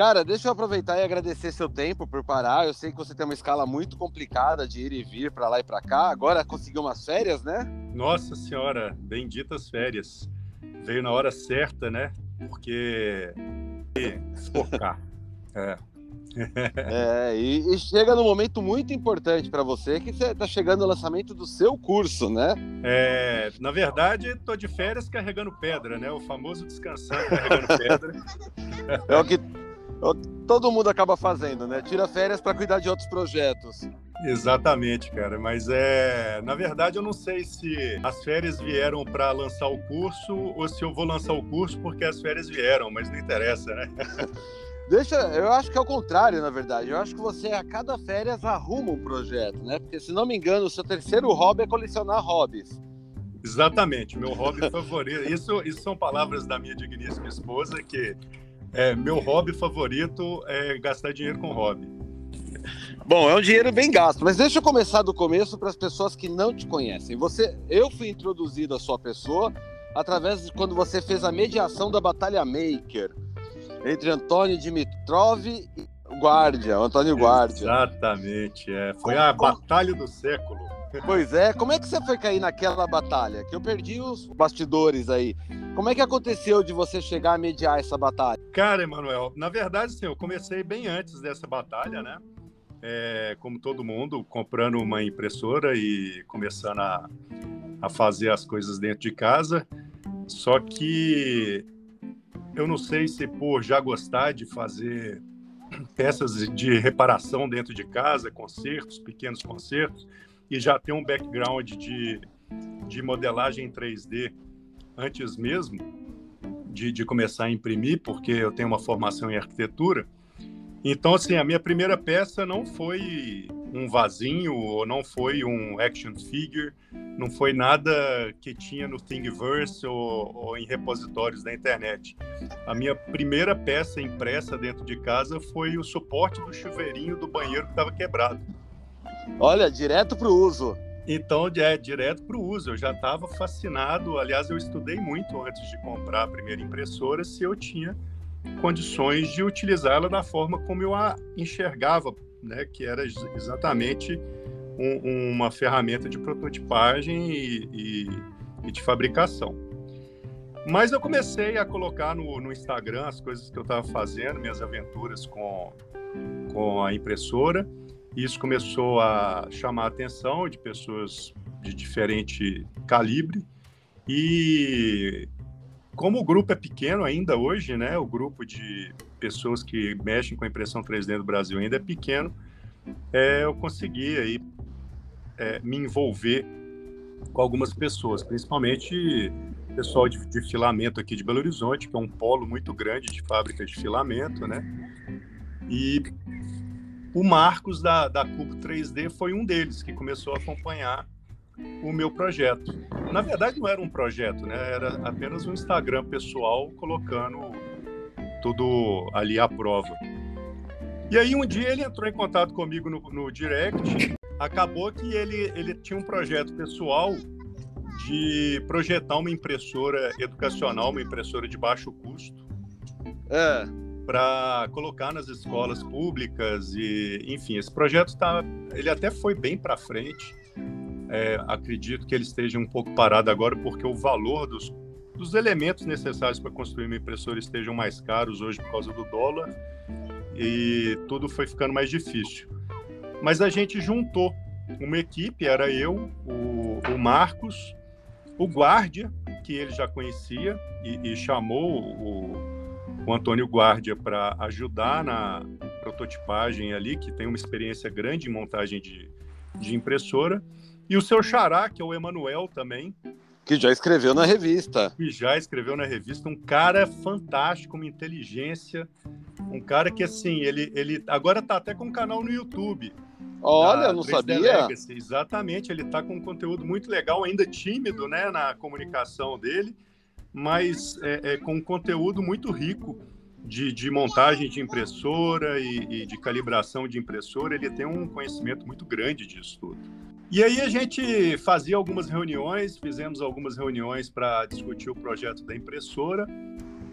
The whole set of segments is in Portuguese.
Cara, deixa eu aproveitar e agradecer seu tempo por parar. Eu sei que você tem uma escala muito complicada de ir e vir para lá e para cá. Agora conseguiu umas férias, né? Nossa senhora, benditas férias. Veio na hora certa, né? Porque focar. É. é, e, e, chega num momento muito importante para você, que você está chegando o lançamento do seu curso, né? É, na verdade, estou de férias carregando pedra, né? O famoso descansando carregando pedra. É o que todo mundo acaba fazendo, né? Tira férias para cuidar de outros projetos. Exatamente, cara. Mas é, na verdade, eu não sei se as férias vieram para lançar o curso ou se eu vou lançar o curso porque as férias vieram, mas não interessa, né? Deixa, eu acho que é o contrário, na verdade. Eu acho que você a cada férias arruma um projeto, né? Porque se não me engano, o seu terceiro hobby é colecionar hobbies. Exatamente, meu hobby favorito. Isso, isso são palavras da minha digníssima esposa que é, meu hobby favorito é gastar dinheiro com hobby. Bom, é um dinheiro bem gasto, mas deixa eu começar do começo para as pessoas que não te conhecem. Você, eu fui introduzido à sua pessoa através de quando você fez a mediação da Batalha Maker entre Antônio Dimitrov e Guardia, Antônio Guardia. Exatamente, é. Foi a batalha do século. Pois é, como é que você foi cair naquela batalha? Que eu perdi os bastidores aí. Como é que aconteceu de você chegar a mediar essa batalha? Cara, Emanuel, na verdade, sim, eu comecei bem antes dessa batalha, né? É, como todo mundo, comprando uma impressora e começando a, a fazer as coisas dentro de casa. Só que eu não sei se por já gostar de fazer peças de reparação dentro de casa, concertos, pequenos concertos, e já ter um background de, de modelagem em 3D antes mesmo de, de começar a imprimir, porque eu tenho uma formação em arquitetura. Então, assim, a minha primeira peça não foi um vasinho, ou não foi um action figure, não foi nada que tinha no Thingiverse ou, ou em repositórios da internet. A minha primeira peça impressa dentro de casa foi o suporte do chuveirinho do banheiro que estava quebrado. Olha, direto para o uso. Então, é direto para o uso. Eu já estava fascinado. Aliás, eu estudei muito antes de comprar a primeira impressora se eu tinha condições de utilizá-la da forma como eu a enxergava, né? Que era exatamente um, uma ferramenta de prototipagem e, e, e, de fabricação. Mas eu comecei a colocar no, no Instagram as coisas que eu estava fazendo, minhas aventuras com, com a impressora. Isso começou a chamar a atenção de pessoas de diferente calibre e como o grupo é pequeno ainda hoje, né? O grupo de pessoas que mexem com impressão 3D do Brasil ainda é pequeno. É, eu consegui aí é, me envolver com algumas pessoas, principalmente pessoal de, de, filamento aqui de Belo Horizonte, que é um polo muito grande de fábrica de filamento, né? E o Marcos da, da Cubo 3D foi um deles que começou a acompanhar o meu projeto. Na verdade, não era um projeto, né? Era apenas um Instagram pessoal colocando tudo ali à prova. E aí um dia ele entrou em contato comigo no, no direct. Acabou que ele, ele tinha um projeto pessoal de projetar uma impressora educacional, uma impressora de baixo custo. É para colocar nas escolas públicas e, enfim, esse projeto tá, ele até foi bem para frente. É, acredito que ele esteja um pouco parado agora porque o valor dos, dos elementos necessários para construir uma impressora estejam mais caros hoje por causa do dólar e tudo foi ficando mais difícil. Mas a gente juntou uma equipe, era eu, o, o Marcos, o Guardia, que ele já conhecia e, e chamou o o Antônio Guardia para ajudar na prototipagem ali, que tem uma experiência grande em montagem de, de impressora, e o seu xará, que é o Emanuel também. Que já escreveu na revista. Que já escreveu na revista, um cara fantástico, uma inteligência, um cara que, assim, ele, ele agora está até com um canal no YouTube. Olha, eu não sabia. Legacy. Exatamente, ele está com um conteúdo muito legal, ainda tímido, né, na comunicação dele, mas é, é, com um conteúdo muito rico de, de montagem de impressora e, e, de calibração de impressora. Ele tem um conhecimento muito grande disso tudo. E aí a gente fazia algumas reuniões, fizemos algumas reuniões para discutir o projeto da impressora.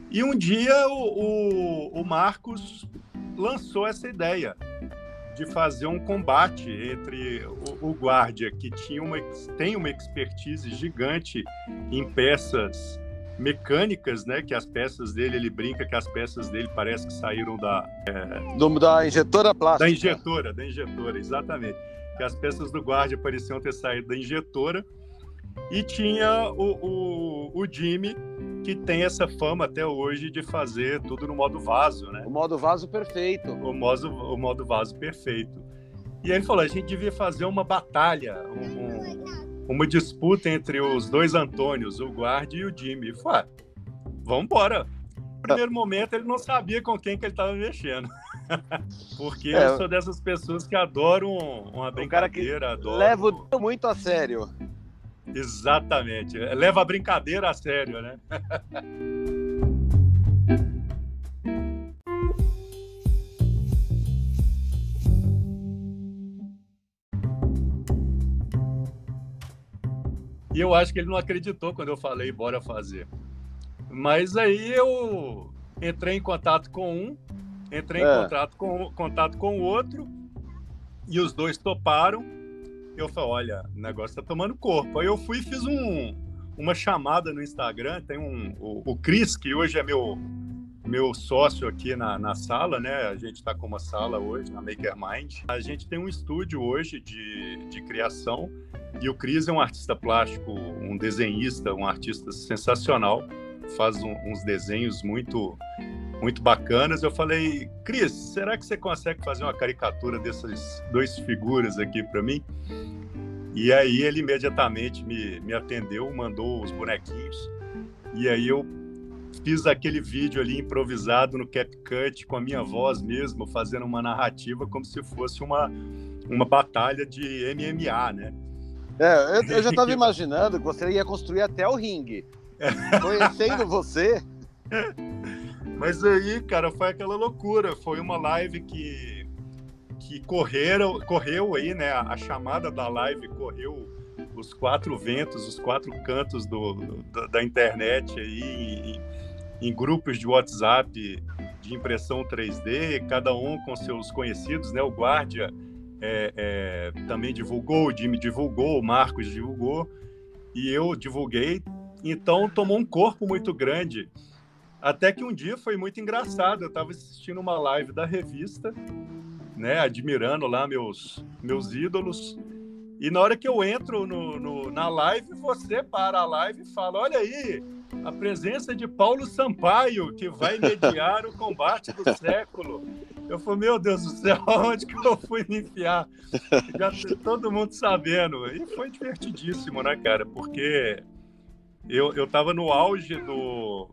E um dia o, o, o Marcos lançou essa ideia de fazer um combate entre o, o que tinha uma, tem uma expertise gigante em peças mecânicas, né? Que as peças dele, ele brinca que as peças dele parece que saíram da... É, do, da injetora plástica. Da injetora, da injetora, exatamente. Que as peças do guarda pareciam ter saído da injetora. E tinha o, o, o Jimmy, que tem essa fama até hoje de fazer tudo no modo vaso, né? O modo vaso perfeito. O modo, o modo vaso perfeito. E aí ele falou: a gente devia fazer uma batalha, um, uma disputa entre os dois Antônios, o Guard e o Jimmy. Falei: ah, vamos embora. No primeiro momento ele não sabia com quem que ele estava mexendo. Porque é, eu sou dessas pessoas que adoram uma brincadeira, adoram... Levo muito a sério. Exatamente. Leva a brincadeira a sério, né? E eu acho que ele não acreditou quando eu falei bora fazer. Mas aí eu entrei em contato com um, entrei é. em contato com, contato com o outro, e os dois toparam eu falei, olha, o negócio tá tomando corpo. Aí eu fui e fiz um, uma chamada no Instagram, tem um, o, o Cris, que hoje é meu, meu sócio aqui na, na sala, né? A gente está com uma sala hoje na Makermind. A gente tem um estúdio hoje de, de criação e o Cris é um artista plástico, um desenhista, um artista sensacional, faz um, uns desenhos muito muito bacanas. Eu falei, Cris, será que você consegue fazer uma caricatura dessas duas figuras aqui para mim? E aí ele imediatamente me, me atendeu, mandou os bonequinhos. E aí eu fiz aquele vídeo ali improvisado no CapCut com a minha voz mesmo, fazendo uma narrativa como se fosse uma, uma batalha de MMA, né? É, eu, eu já estava imaginando que você ia construir até o ringue. Conhecendo você. Mas aí, cara, foi aquela loucura. Foi uma live que, que correram, correu aí, né? A, chamada da live correu os quatro ventos, os quatro cantos do, do da internet aí, em, em, grupos de WhatsApp de impressão 3D, cada um com seus conhecidos, né? O Guardia é, é, também divulgou, o Jimmy divulgou, o Marcos divulgou, e eu divulguei. Então tomou um corpo muito grande. Até que um dia foi muito engraçado. Eu estava assistindo uma live da revista, né, admirando lá meus, meus ídolos. E na hora que eu entro no, no, na live, você para a live e fala: Olha aí, a presença de Paulo Sampaio, que vai mediar o combate do século. Eu falei: Meu Deus do céu, onde que eu fui me enfiar? Já todo mundo sabendo. E foi divertidíssimo, né, cara? Porque eu, eu tava no auge do,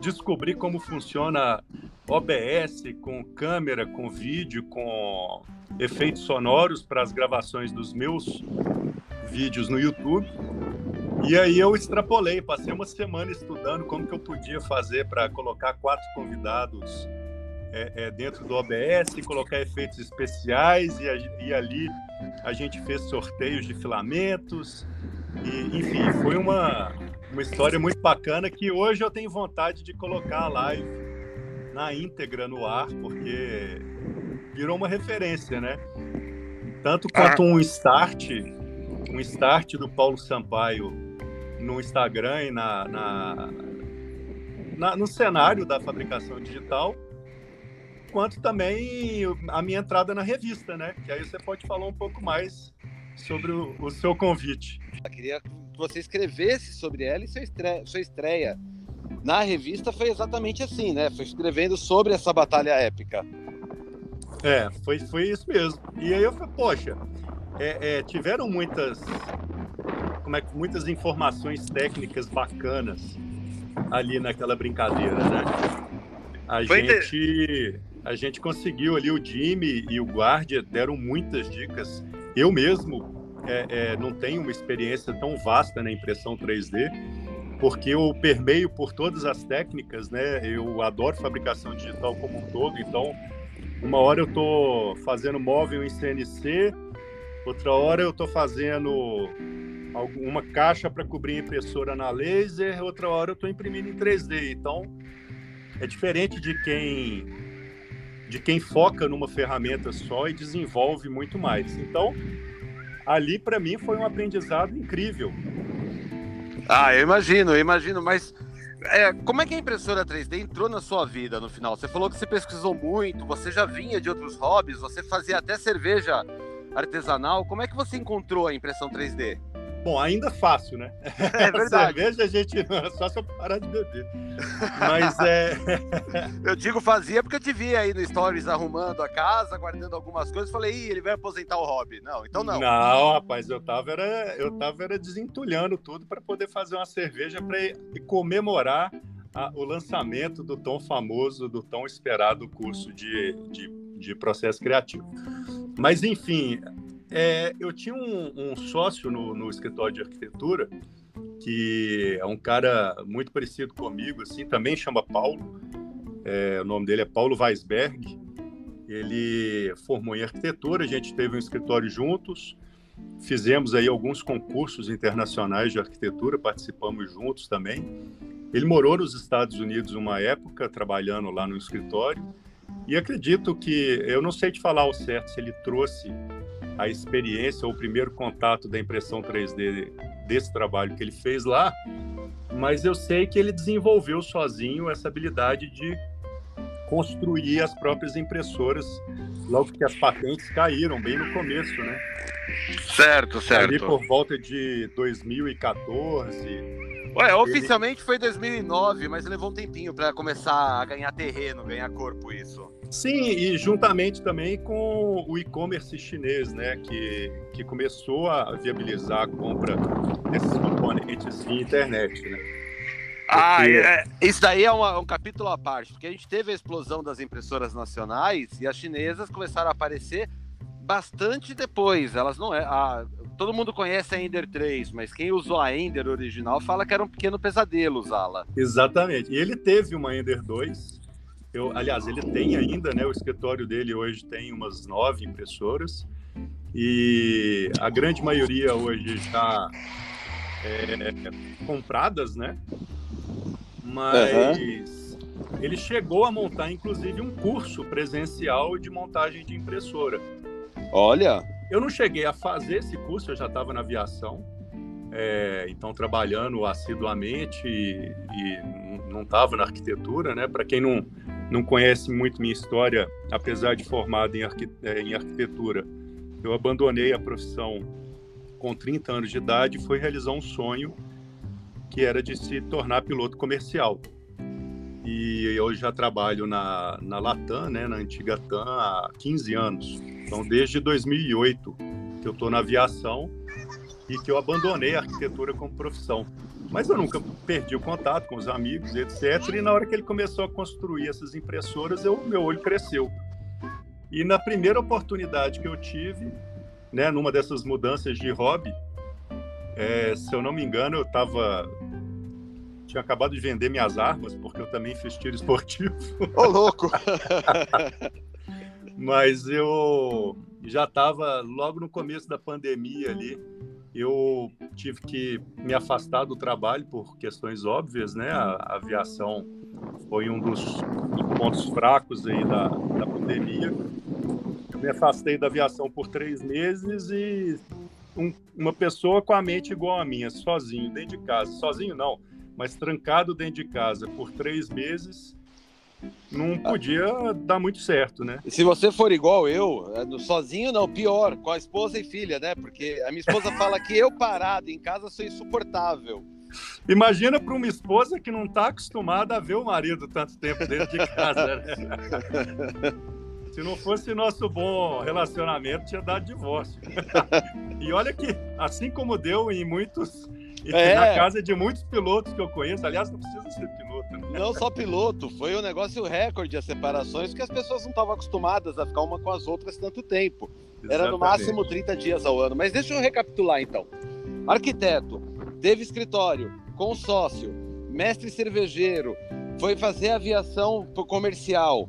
descobrir como funciona OBS com câmera, com vídeo, com efeitos sonoros para as gravações dos meus vídeos no YouTube. E aí eu extrapolei, passei uma semana estudando como que eu podia fazer para colocar quatro convidados é, é, dentro do OBS, colocar efeitos especiais e, e, ali a gente fez sorteios de filamentos e enfim foi uma uma história muito bacana que hoje eu tenho vontade de colocar a live na íntegra no ar, porque virou uma referência, né? Tanto quanto ah. um start, um start do Paulo Sampaio no Instagram e na, na, na, no cenário da fabricação digital, quanto também a minha entrada na revista, né? Que aí você pode falar um pouco mais sobre o, o seu convite. Eu queria que você escrevesse sobre ela e sua estreia, sua estreia na revista foi exatamente assim, né? Foi escrevendo sobre essa batalha épica. É, foi, foi isso mesmo. E aí eu falei, poxa, é, é, tiveram muitas, como é que muitas informações técnicas bacanas ali naquela brincadeira, né? A foi gente, a gente conseguiu ali o Jimmy e o Guardia deram muitas dicas. Eu mesmo é, é, não tenho uma experiência tão vasta na impressão 3D, porque eu permeio por todas as técnicas, né? Eu adoro fabricação digital como um todo, então uma hora eu estou fazendo móvel em CNC, outra hora eu estou fazendo uma caixa para cobrir impressora na laser, outra hora eu estou imprimindo em 3D. Então, é diferente de quem de quem foca numa ferramenta só e desenvolve muito mais. Então, ali para mim foi um aprendizado incrível. Ah, eu imagino, eu imagino, mas é, como é que a impressora 3D entrou na sua vida no final? Você falou que você pesquisou muito, você já vinha de outros hobbies, você fazia até cerveja artesanal. Como é que você encontrou a impressão 3D? Bom, ainda fácil, né? É verdade. cerveja a gente não, só se eu parar de beber. Mas é. eu digo fazia porque eu te vi aí no Stories arrumando a casa, guardando algumas coisas. Falei, Ih, ele vai aposentar o hobby. Não, então não. Não, rapaz, eu tava era, eu tava era desentulhando tudo para poder fazer uma cerveja para comemorar a, o lançamento do tão famoso, do tão esperado curso de, de, de processo criativo. Mas, enfim, é, eu tinha um, um sócio no, no, escritório de arquitetura que é um cara muito parecido comigo, assim, também chama Paulo. É, o nome dele é Paulo Weisberg. Ele formou em arquitetura, a gente teve um escritório juntos, fizemos aí alguns concursos internacionais de arquitetura, participamos juntos também. Ele morou nos Estados Unidos uma época, trabalhando lá no escritório, e acredito que, eu não sei te falar ao certo se ele trouxe a experiência ou o primeiro contato da impressão 3D desse trabalho que ele fez lá, mas eu sei que ele desenvolveu sozinho essa habilidade de construir as próprias impressoras logo que as patentes caíram, bem no começo, né? Certo, certo. Ali por volta de 2014. Ué, oficialmente foi 2009, mas levou um tempinho para começar a ganhar terreno, ganhar corpo isso. Sim, e juntamente também com o e-commerce chinês, né, que, que começou a viabilizar a compra desses componentes via internet, né? Ah, é, isso daí é uma, um capítulo à parte, porque a gente teve a explosão das impressoras nacionais e as chinesas começaram a aparecer bastante depois. Elas não é. A, todo mundo conhece a Ender 3, mas quem usou a Ender original fala que era um pequeno pesadelo usá-la. Exatamente. E ele teve uma Ender 2 eu, aliás, ele tem ainda, né? O escritório dele hoje tem umas nove impressoras e a grande maioria hoje está é, compradas, né? Mas uhum. ele chegou a montar, inclusive, um curso presencial de montagem de impressora. Olha! Eu não cheguei a fazer esse curso, eu já estava na aviação, é, então trabalhando assiduamente e, e não estava na arquitetura, né? Para quem não não conhece muito minha história, apesar de formado em, arqui é, em arquitetura, eu abandonei a profissão com 30 anos de idade e fui realizar um sonho que era de se tornar piloto comercial. E eu já trabalho na, na Latam, né, na antiga TAM, há 15 anos. Então, desde 2008 que eu estou na aviação e que eu abandonei a arquitetura como profissão. Mas eu nunca perdi o contato com os amigos, etc. E na hora que ele começou a construir essas impressoras, eu, meu olho cresceu. E na primeira oportunidade que eu tive, né, numa dessas mudanças de hobby, é, se eu não me engano, eu estava tinha acabado de vender minhas armas, porque eu também fiz tiro esportivo. Ô, louco! Mas eu já estava logo no começo da pandemia ali, eu tive que me afastar do trabalho por questões óbvias, né? A, aviação foi um dos, dos, pontos fracos aí da, da pandemia. Eu me afastei da aviação por três meses e um, uma pessoa com a mente igual a minha, sozinho, dentro de casa. Sozinho não, mas trancado dentro de casa por três meses não podia dar muito certo, né? Se você for igual eu, é, sozinho não, pior, com a esposa e filha, né? Porque a minha esposa fala que eu parado em casa sou insuportável. Imagina para uma esposa que não está acostumada a ver o marido tanto tempo dentro de casa, né? Se não fosse nosso bom relacionamento, tinha dado divórcio. e olha que, assim como deu em muitos é. Na casa de muitos pilotos que eu conheço, aliás, não precisa ser piloto. Né? Não só piloto, foi um negócio recorde as separações, porque as pessoas não estavam acostumadas a ficar uma com as outras tanto tempo. Exatamente. Era no máximo 30 dias ao ano. Mas deixa eu recapitular então. Arquiteto, teve escritório, consórcio, mestre cervejeiro, foi fazer aviação comercial,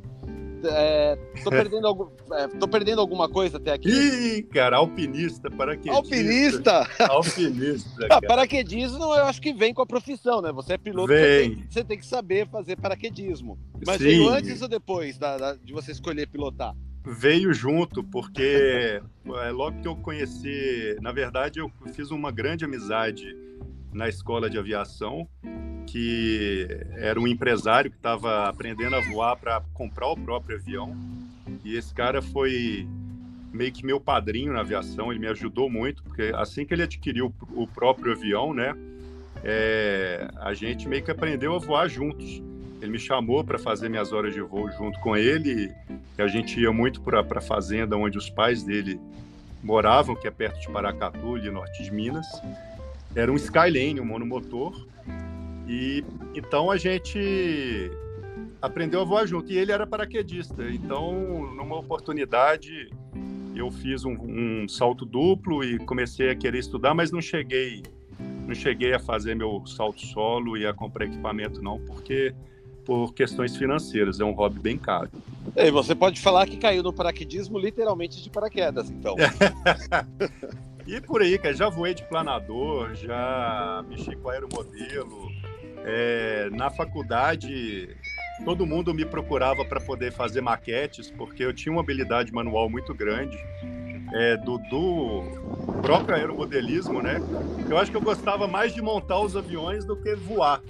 é, tô, perdendo algum, é, tô perdendo alguma coisa até aqui. Ih, cara, alpinista, paraquedista. Alpinista? Alpinista. Ah, paraquedismo, eu acho que vem com a profissão, né? Você é piloto, você tem, você tem, que saber fazer paraquedismo. Mas Sim. veio antes ou depois da, da, de você escolher pilotar? Veio junto, porque é, logo que eu conheci, na verdade, eu fiz uma grande amizade na escola de aviação, que era um empresário que estava aprendendo a voar para comprar o próprio avião. E esse cara foi meio que meu padrinho na aviação, ele me ajudou muito, porque assim que ele adquiriu o próprio avião, né, é, a gente meio que aprendeu a voar juntos. Ele me chamou para fazer minhas horas de voo junto com ele, e a gente ia muito para a fazenda onde os pais dele moravam, que é perto de Paracatu, ali norte de Minas. Era um Skylane, um monomotor. E então a gente aprendeu a voar junto. E ele era paraquedista. Então, numa oportunidade, eu fiz um, um, salto duplo e comecei a querer estudar, mas não cheguei, não cheguei a fazer meu salto solo e a comprar equipamento não, porque por questões financeiras é um hobby bem caro. E você pode falar que caiu no paraquedismo literalmente de paraquedas, então. E por aí, cara, já voei de planador, já mexi com aeromodelo. É, na faculdade, todo mundo me procurava para poder fazer maquetes, porque eu tinha uma habilidade manual muito grande. É, do, do próprio aeromodelismo, né? Eu acho que eu gostava mais de montar os aviões do que voar.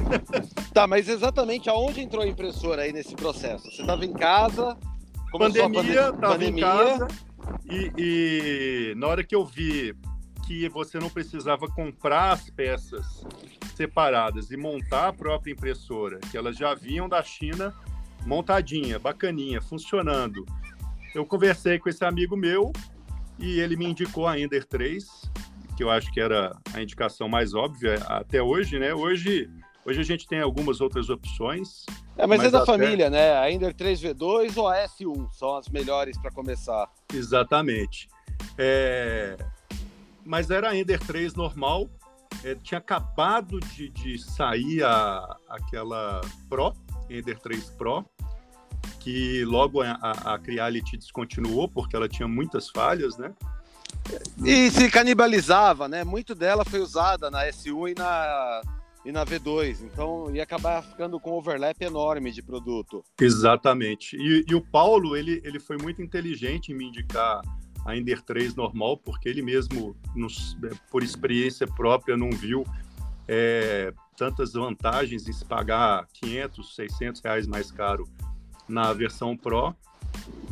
tá, mas exatamente aonde entrou a impressora aí nesse processo? Você estava em casa? Pandemia, estava em casa. E, e na hora que eu vi que você não precisava comprar as peças separadas e montar a própria impressora, que elas já vinham da China montadinha, bacaninha, funcionando. Eu conversei com esse amigo meu e ele me indicou a Ender 3, que eu acho que era a indicação mais óbvia até hoje, né? Hoje Hoje a gente tem algumas outras opções. É, mas, mas é da até... família, né? A Ender 3V2 ou a S1 são as melhores para começar. Exatamente. É... Mas era a Ender 3 normal. É, tinha acabado de, de sair a, aquela Pro, Ender 3 Pro, que logo a, a, a Creality descontinuou porque ela tinha muitas falhas, né? E se canibalizava, né? Muito dela foi usada na S1 e na e na V2, então ia acabar ficando com um overlap enorme de produto. Exatamente. E, e, o Paulo, ele, ele foi muito inteligente em me indicar a Ender 3 normal, porque ele mesmo, nos, por experiência própria, não viu é, tantas vantagens em se pagar 500, 600 reais mais caro na versão Pro.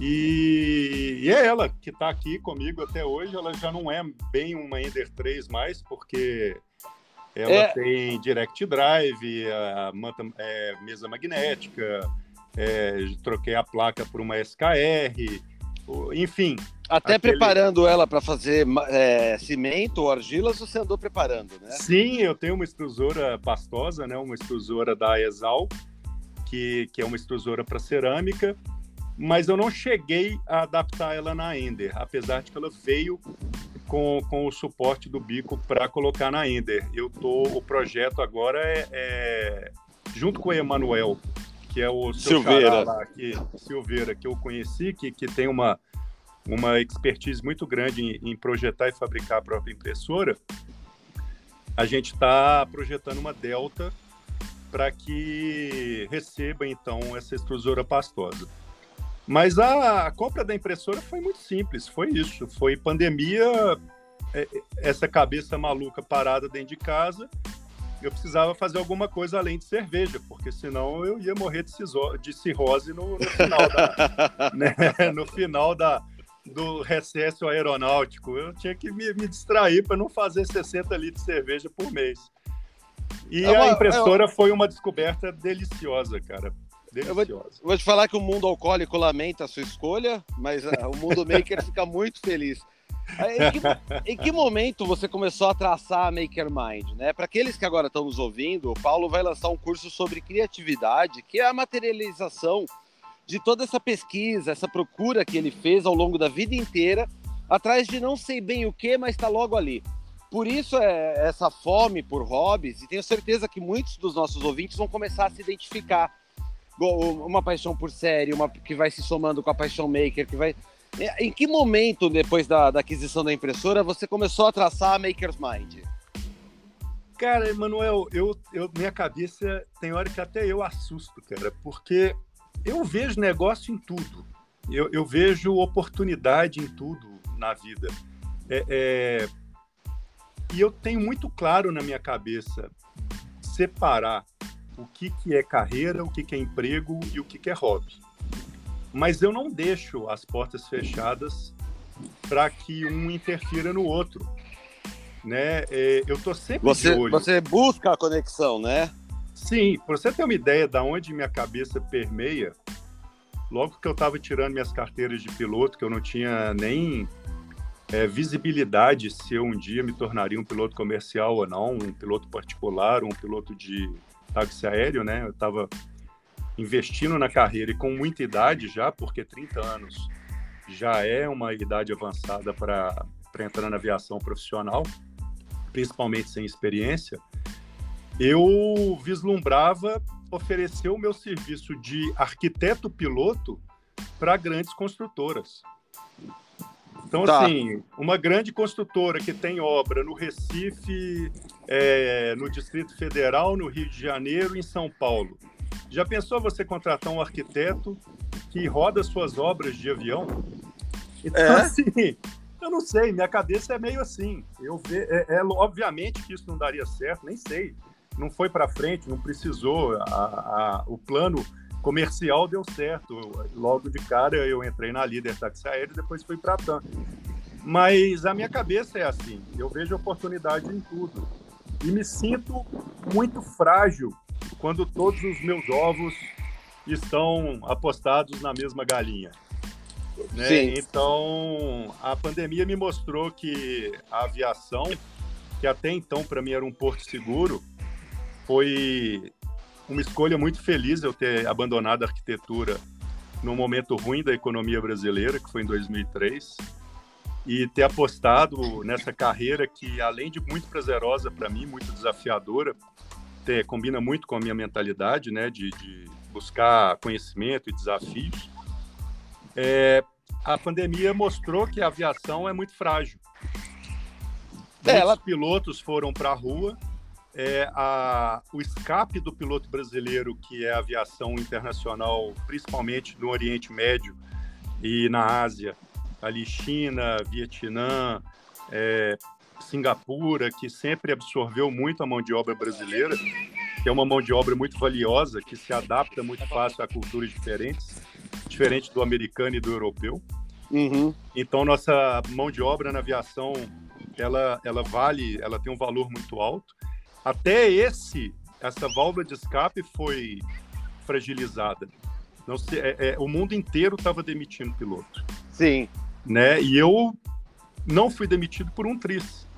E, e é ela que está aqui comigo até hoje. Ela já não é bem uma Ender 3 mais, porque ela é... tem direct drive, a é, mesa magnética, é, troquei a placa por uma SKR, enfim. Até aquele... preparando ela para fazer é, cimento ou argilas, você andou preparando, né? Sim, eu tenho uma extrusora pastosa, né? Uma extrusora da Exal, que, que é uma extrusora para cerâmica, mas eu não cheguei a adaptar ela na Ender, apesar de que ela veio com, com o suporte do bico para colocar na Ender. Eu tô, o projeto agora é, é junto com o Emanuel, que é o Silveira. lá, que, Silveira, que eu conheci, que, que tem uma, uma expertise muito grande em, em projetar e fabricar a própria impressora. A gente está projetando uma Delta para que receba então essa extrusora pastosa. Mas a, compra da impressora foi muito simples, foi isso, foi pandemia, é, essa cabeça maluca parada dentro de casa, eu precisava fazer alguma coisa além de cerveja, porque senão eu ia morrer de, ciso, de cirrose no, no final, da, né, no final da, do recesso aeronáutico. Eu tinha que me, me distrair para não fazer 60 litros de cerveja por mês. E é uma, a impressora é uma... foi uma descoberta deliciosa, cara. Eu vou, vou, te falar que o mundo alcoólico lamenta a sua escolha, mas uh, o mundo maker fica muito feliz. Em que, em que, momento você começou a traçar a Maker Mind? Né? Para aqueles que agora estão nos ouvindo, o Paulo vai lançar um curso sobre criatividade, que é a materialização de toda essa pesquisa, essa procura que ele fez ao longo da vida inteira, atrás de não sei bem o que, mas está logo ali. Por isso é essa fome por hobbies, e tenho certeza que muitos dos nossos ouvintes vão começar a se identificar. Uma paixão por série, uma que vai se somando com a paixão maker, que vai. É, em que momento, depois da, da aquisição da impressora, você começou a traçar a Maker's Mind? Cara, Emanuel, eu, eu, minha cabeça tem hora que até eu assusto, cara, porque eu vejo negócio em tudo. Eu, eu vejo oportunidade em tudo na vida. É, é, e eu tenho muito claro na minha cabeça separar o que, que é carreira, o que, que é emprego e o que, que é hobby. Mas eu não deixo as portas fechadas para que um interfira no outro. Né? É, eu tô sempre você. Você busca a conexão, né? Sim, para você ter uma ideia de onde minha cabeça permeia, logo que eu estava tirando minhas carteiras de piloto, que eu não tinha nem é, visibilidade se eu um dia me tornaria um piloto comercial ou não, um piloto particular, um piloto de táxi aéreo, né? Eu estava investindo na carreira e com muita idade já, porque 30 anos já é uma idade avançada para entrar na aviação profissional, principalmente sem experiência, eu vislumbrava oferecer o meu serviço de arquiteto piloto para grandes construtoras. Então, tá. assim, uma grande construtora que tem obra no Recife, é, no Distrito Federal, no Rio de Janeiro em São Paulo. Já pensou você contratar um arquiteto que roda suas obras de avião? Então, é? assim, eu não sei, minha cabeça é meio assim. Eu ve, é, é, obviamente que isso não daria certo, nem sei. Não foi para frente, não precisou. A, a, o plano comercial deu certo. Logo de cara eu entrei na líder táxi aéreo e depois fui para a TAM. Mas a minha cabeça é assim, eu vejo oportunidade em tudo. E me sinto muito frágil quando todos os meus ovos estão apostados na mesma galinha. Né? Então, a pandemia me mostrou que a aviação, que até então para mim era um porto seguro, foi uma escolha muito feliz eu ter abandonado a arquitetura num momento ruim da economia brasileira, que foi em 2003, e ter apostado nessa carreira que, além de muito prazerosa para mim, muito desafiadora, ter, combina muito com a minha mentalidade, né, de, de buscar conhecimento e desafios. É, a pandemia mostrou que a aviação é muito frágil. É, Muitos ela... pilotos foram para a rua é a, o escape do piloto brasileiro, que é a aviação internacional, principalmente no Oriente Médio e na Ásia, ali China, Vietnã, é, Singapura, que sempre absorveu muito a mão de obra brasileira, que é uma mão de obra muito valiosa, que se adapta muito fácil a culturas diferentes, diferente do americano e do europeu. Uhum. Então, nossa mão de obra na aviação, ela, ela vale, ela tem um valor muito alto até esse, essa válvula de escape foi fragilizada. Não sei, é, é, o mundo inteiro estava demitindo piloto. Sim. Né? E eu não fui demitido por um tris,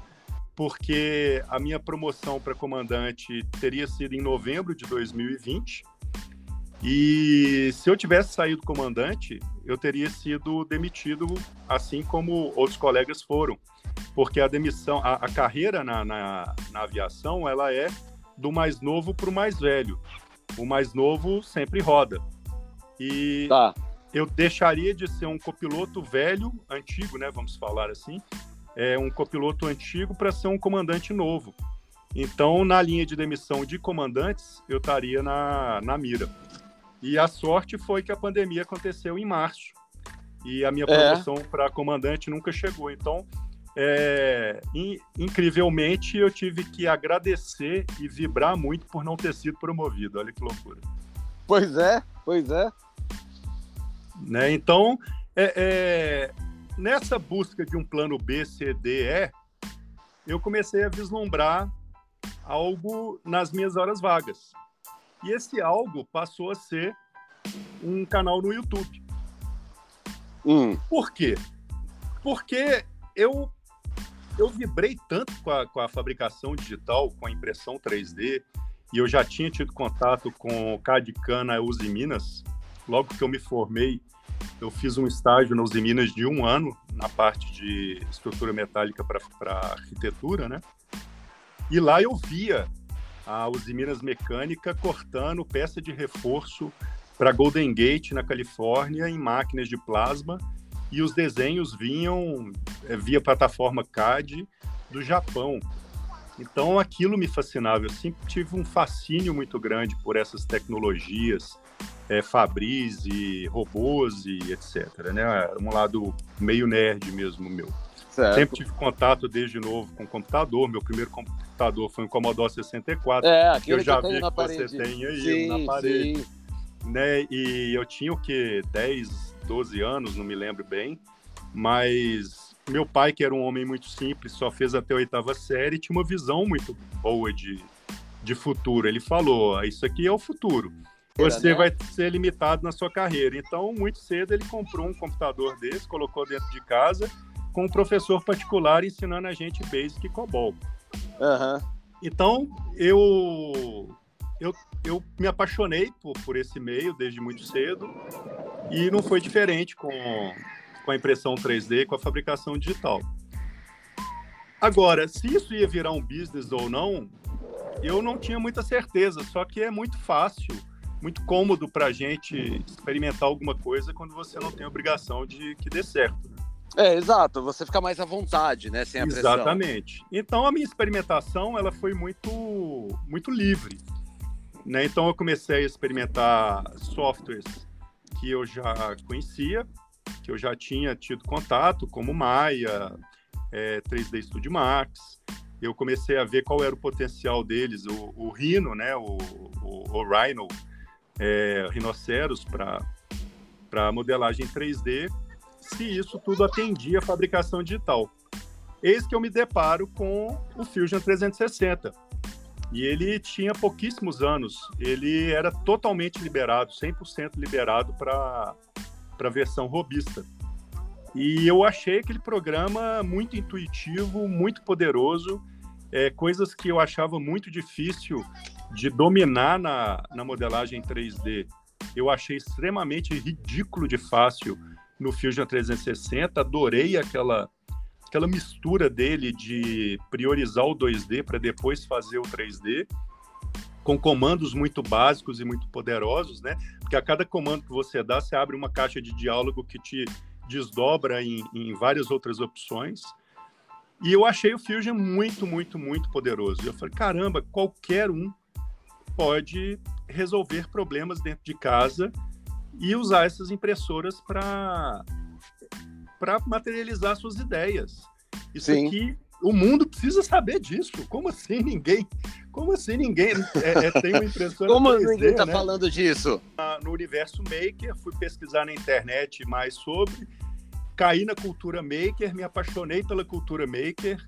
porque a minha promoção para comandante teria sido em novembro de 2020. E se eu tivesse saído comandante, eu teria sido demitido, assim como outros colegas foram porque a demissão, a, a carreira na, na, na, aviação, ela é do mais novo para o mais velho. O mais novo sempre roda. E tá. Eu deixaria de ser um copiloto velho, antigo, né? Vamos falar assim, é um copiloto antigo para ser um comandante novo. Então, na linha de demissão de comandantes, eu estaria na, na mira. E a sorte foi que a pandemia aconteceu em março. E a minha é. promoção é. para comandante nunca chegou. Então, é, in, incrivelmente, eu tive que agradecer e vibrar muito por não ter sido promovido. Olha que loucura. Pois é, pois é. Né? Então, é, é, nessa busca de um plano B, C, D, E, eu comecei a vislumbrar algo nas minhas horas vagas. E esse algo passou a ser um canal no YouTube. Hum. Por quê? Porque eu eu vibrei tanto com a, com a fabricação digital, com a impressão 3D, e eu já tinha tido contato com o CAD Cana Uzi Minas. Logo que eu me formei, eu fiz um estágio na Uzi Minas de um ano, na parte de estrutura metálica para arquitetura, né? E lá eu via a Uzi Minas Mecânica cortando peça de reforço para Golden Gate, na Califórnia, em máquinas de plasma, e os desenhos vinham é, via plataforma CAD do Japão. Então aquilo me fascinava. Eu sempre tive um fascínio muito grande por essas tecnologias, é, Fabris e robôs e etc. Né? Um lado meio nerd mesmo meu. Certo. Sempre tive contato desde novo com computador. Meu primeiro computador foi um Commodore 64. É, aquele eu já que vi que parede. você tem aí sim, na parede. Sim. Né? E eu tinha o que 10, 12 anos, não me lembro bem, mas meu pai, que era um homem muito simples, só fez até a oitava série, tinha uma visão muito boa de, de futuro. Ele falou: Isso aqui é o futuro. Você né? vai ser limitado na sua carreira. Então, muito cedo, ele comprou um computador desse, colocou dentro de casa, com um professor particular ensinando a gente Basic e COBOL. Uhum. Então, eu, eu, eu me apaixonei por, por esse meio desde muito cedo e não foi diferente com, com a impressão 3D, com a fabricação digital. Agora, se isso ia virar um business ou não, eu não tinha muita certeza, só que é muito fácil, muito cômodo para a gente experimentar alguma coisa quando você não tem obrigação de que dê certo. Né? É, exato, você fica mais à vontade, né, sem a pressão. Exatamente. Então a minha experimentação, ela foi muito muito livre, né? Então eu comecei a experimentar softwares que eu já conhecia, que eu já tinha tido contato, como Maya, é, 3D Studio Max. Eu comecei a ver qual era o potencial deles, o, o Rhino, né, o, o, o Rhino, é, Rhinoceros para modelagem 3D, se isso tudo atendia a fabricação digital. Eis que eu me deparo com o Fusion 360. E ele tinha pouquíssimos anos. Ele era totalmente liberado, 100% liberado para a versão robista. E eu achei aquele programa muito intuitivo, muito poderoso, é, coisas que eu achava muito difícil de dominar na, na modelagem 3D. Eu achei extremamente ridículo de fácil no Fusion 360, adorei aquela, aquela mistura dele de priorizar o 2D para depois fazer o 3D com comandos muito básicos e muito poderosos, né? Porque a cada comando que você dá, você abre uma caixa de diálogo que te desdobra em, em várias outras opções. E eu achei o Fusion muito, muito, muito poderoso. Eu falei, caramba, qualquer um pode resolver problemas dentro de casa e usar essas impressoras para para materializar suas ideias. Isso Sim. aqui o mundo precisa saber disso. Como assim ninguém? Como assim ninguém é, é, tem uma impressora Como 3D, ninguém está né? falando disso? No universo maker, fui pesquisar na internet mais sobre, caí na cultura maker, me apaixonei pela cultura maker.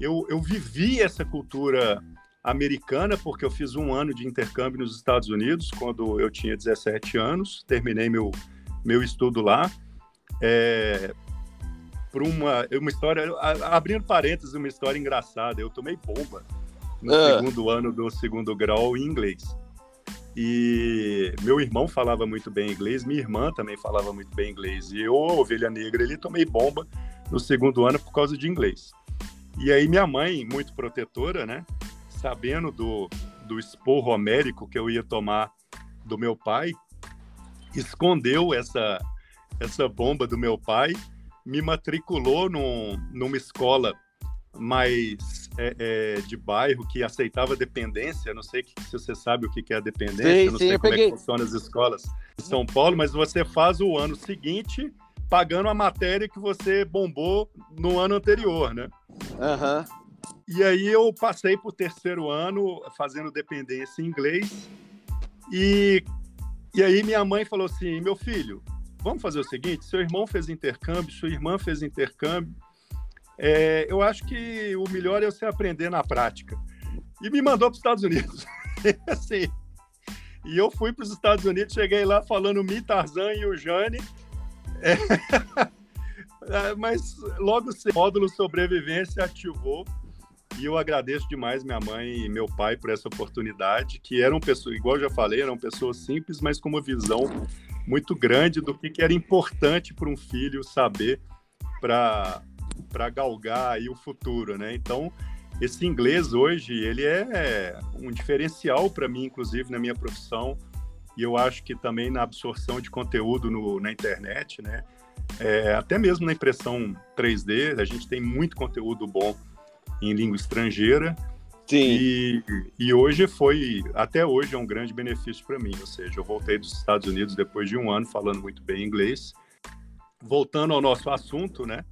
Eu, eu vivi essa cultura americana porque eu fiz um ano de intercâmbio nos Estados Unidos quando eu tinha 17 anos, terminei meu meu estudo lá. É, por uma, uma história, abrindo parênteses, uma história engraçada. Eu tomei bomba no ah. segundo ano do segundo grau em inglês. E meu irmão falava muito bem inglês, minha irmã também falava muito bem inglês. E eu, ovelha negra, ele tomei bomba no segundo ano por causa de inglês. E aí minha mãe, muito protetora, né, sabendo do, do esporro homérico que eu ia tomar do meu pai, escondeu essa essa bomba do meu pai me matriculou num, numa escola mais é, é, de bairro que aceitava dependência. Não sei se você sabe o que é a dependência, sim, não sim, sei como peguei. é que funciona as escolas em São Paulo, mas você faz o ano seguinte pagando a matéria que você bombou no ano anterior, né? Uhum. E aí eu passei para o terceiro ano fazendo dependência em inglês e, e aí minha mãe falou assim, meu filho, vamos fazer o seguinte: seu irmão fez intercâmbio, sua irmã fez intercâmbio. É, eu acho que o melhor é você aprender na prática. E me mandou para os Estados Unidos. assim, e eu fui para os Estados Unidos, cheguei lá falando Mi, Tarzan e o Jane. É, É, mas logo o módulo sobrevivência ativou e eu agradeço demais minha mãe e meu pai por essa oportunidade, que eram pessoas, igual eu já falei, eram pessoas simples, mas com uma visão muito grande do que, que era importante para um filho saber para galgar aí o futuro, né? Então, esse inglês hoje, ele é um diferencial para mim, inclusive, na minha profissão, e eu acho que também na absorção de conteúdo no, na internet, né? É, até mesmo na impressão 3D, a gente tem muito conteúdo bom em língua estrangeira. Sim. E, e hoje foi, até hoje é um grande benefício para mim. Ou seja, eu voltei dos Estados Unidos depois de um ano falando muito bem inglês. Voltando ao nosso assunto, né?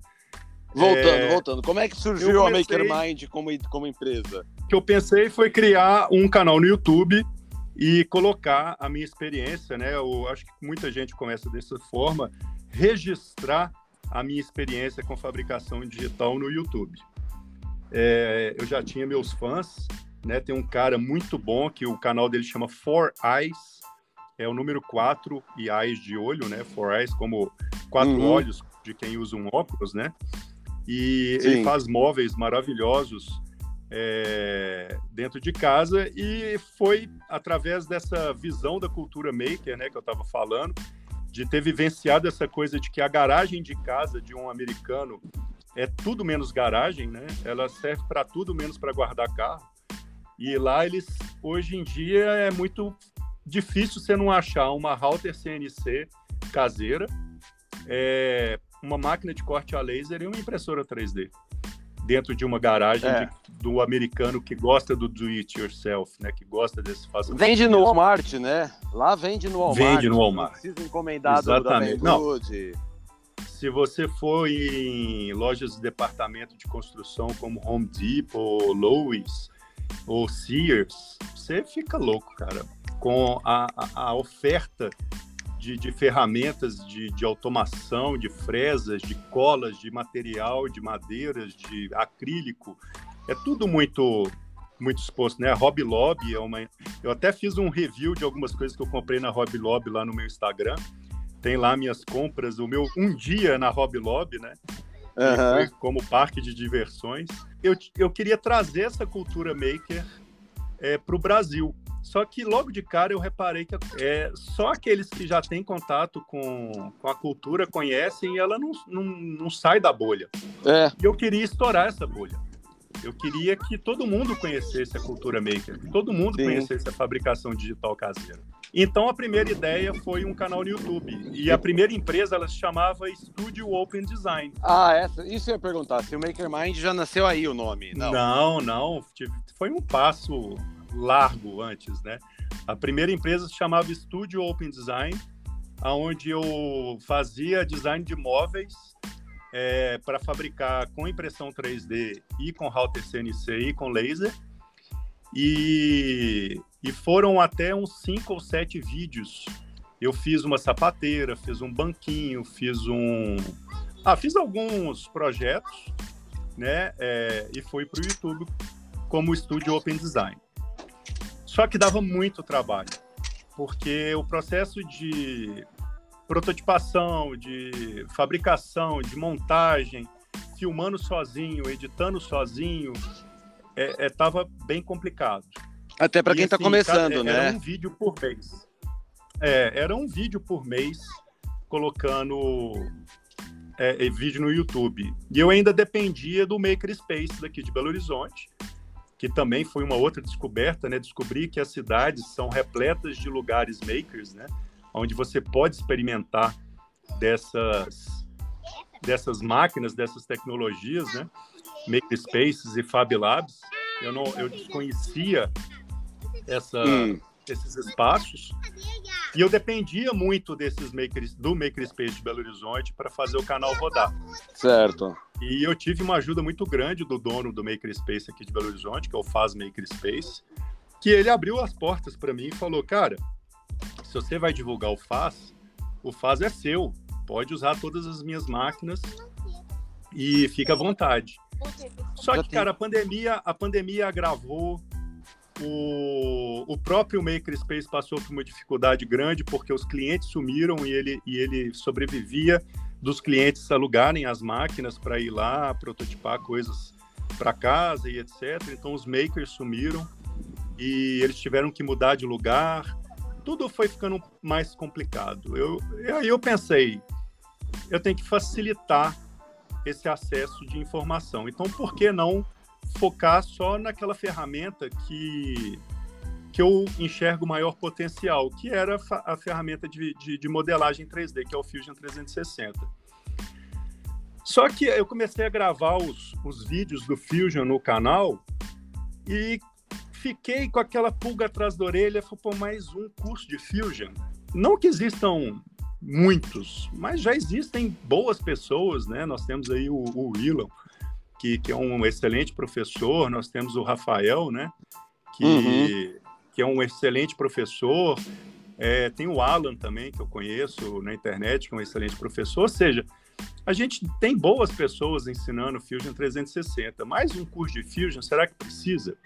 Voltando, é, voltando. Como é que surgiu comecei, a MakerMind como, como empresa? O que eu pensei foi criar um canal no YouTube e colocar a minha experiência, né? Eu acho que muita gente começa dessa forma, registrar a minha experiência com fabricação digital no YouTube. É, eu já tinha meus fãs, né? Tem um cara muito bom que o canal dele chama Four Eyes, é o número 4 e eyes de olho, né? Four Eyes como quatro uhum. olhos de quem usa um óculos, né? E Sim. ele faz móveis maravilhosos é, dentro de casa e foi através dessa visão da cultura maker, né, que eu estava falando, de ter vivenciado essa coisa de que a garagem de casa de um americano é tudo menos garagem, né? Ela serve para tudo menos para guardar carro. E lá eles, hoje em dia, é muito difícil você não achar uma router CNC caseira, é, uma máquina de corte a laser e uma impressora 3D dentro de uma garagem é. de, do americano que gosta do do it yourself, né? Que gosta desse fazer. Vende no Walmart, né? Lá vende no Walmart. Vende no Walmart. Precisa encomendado Exatamente. da Não. Se você for em lojas de departamento de construção como Home Depot, Lowe's ou Sears, você fica louco, cara, com a, a, a oferta de, de ferramentas de, de, automação, de fresas, de colas, de material, de madeiras, de acrílico. É tudo muito muito exposto, né? A Hobby Lobby é uma. Eu até fiz um review de algumas coisas que eu comprei na Hobby Lobby lá no meu Instagram. Tem lá minhas compras, o meu um dia na Hobby Lobby, né? Uhum. como parque de diversões. Eu, eu queria trazer essa cultura maker é, para o Brasil. Só que logo de cara eu reparei que é, só aqueles que já têm contato com, com a cultura conhecem e ela não, não, não sai da bolha. É. E eu queria estourar essa bolha. Eu queria que todo mundo conhecesse a cultura maker, que todo mundo Sim. conhecesse a fabricação digital caseira. Então a primeira ideia foi um canal no YouTube. E a primeira empresa ela se chamava Studio Open Design. Ah, essa, isso eu ia perguntar. Se o MakerMind já nasceu aí o nome? Não, não. não foi um passo largo antes, né? A primeira empresa se chamava Studio Open Design, aonde eu fazia design de móveis é, para fabricar com impressão 3D e com router CNC e com laser. E, e foram até uns cinco ou sete vídeos. Eu fiz uma sapateira, fiz um banquinho, fiz um. Ah, fiz alguns projetos, né? É, e fui para o YouTube como Studio Open Design. Só que dava muito trabalho, porque o processo de prototipação, de fabricação, de montagem, filmando sozinho, editando sozinho, estava é, é, bem complicado. Até para quem está assim, começando, era, né? Era um vídeo por mês. É, era um vídeo por mês colocando é, vídeo no YouTube. E eu ainda dependia do Makerspace daqui de Belo Horizonte, que também foi uma outra descoberta, né? Descobrir que as cidades são repletas de lugares makers, né? Onde você pode experimentar dessas dessas máquinas, dessas tecnologias, né? Makerspaces e Fab Labs. Eu não, eu desconhecia essa, hum. esses espaços e eu dependia muito desses makers, do Makerspace de Belo Horizonte para fazer o canal rodar. Certo. E eu tive uma ajuda muito grande do dono do Makerspace aqui de Belo Horizonte, que é o Faz Makerspace, que ele abriu as portas para mim e falou: Cara, se você vai divulgar o Faz, o Faz é seu. Pode usar todas as minhas máquinas e fica à vontade. Só que, cara, a pandemia, a pandemia agravou. O, o próprio Makerspace passou por uma dificuldade grande porque os clientes sumiram e ele, e ele sobrevivia dos clientes alugarem as máquinas para ir lá prototipar coisas para casa e etc. Então os makers sumiram e eles tiveram que mudar de lugar. Tudo foi ficando mais complicado. Eu, aí eu pensei, eu tenho que facilitar esse acesso de informação. Então, por que não focar só naquela ferramenta que, que eu enxergo maior potencial, que era a ferramenta de, de, de modelagem 3D, que é o Fusion 360. Só que eu comecei a gravar os, os vídeos do Fusion no canal e fiquei com aquela pulga atrás da orelha, falei, mais um curso de Fusion. Não que existam muitos, mas já existem boas pessoas, né? Nós temos aí o, o que, que é um excelente professor, nós temos o Rafael, né? Que, uhum. que é um excelente professor. É, tem o Alan também, que eu conheço na internet, que é um excelente professor. Ou seja, a gente tem boas pessoas ensinando Fusion 360. Mais um curso de Fusion, será que precisa?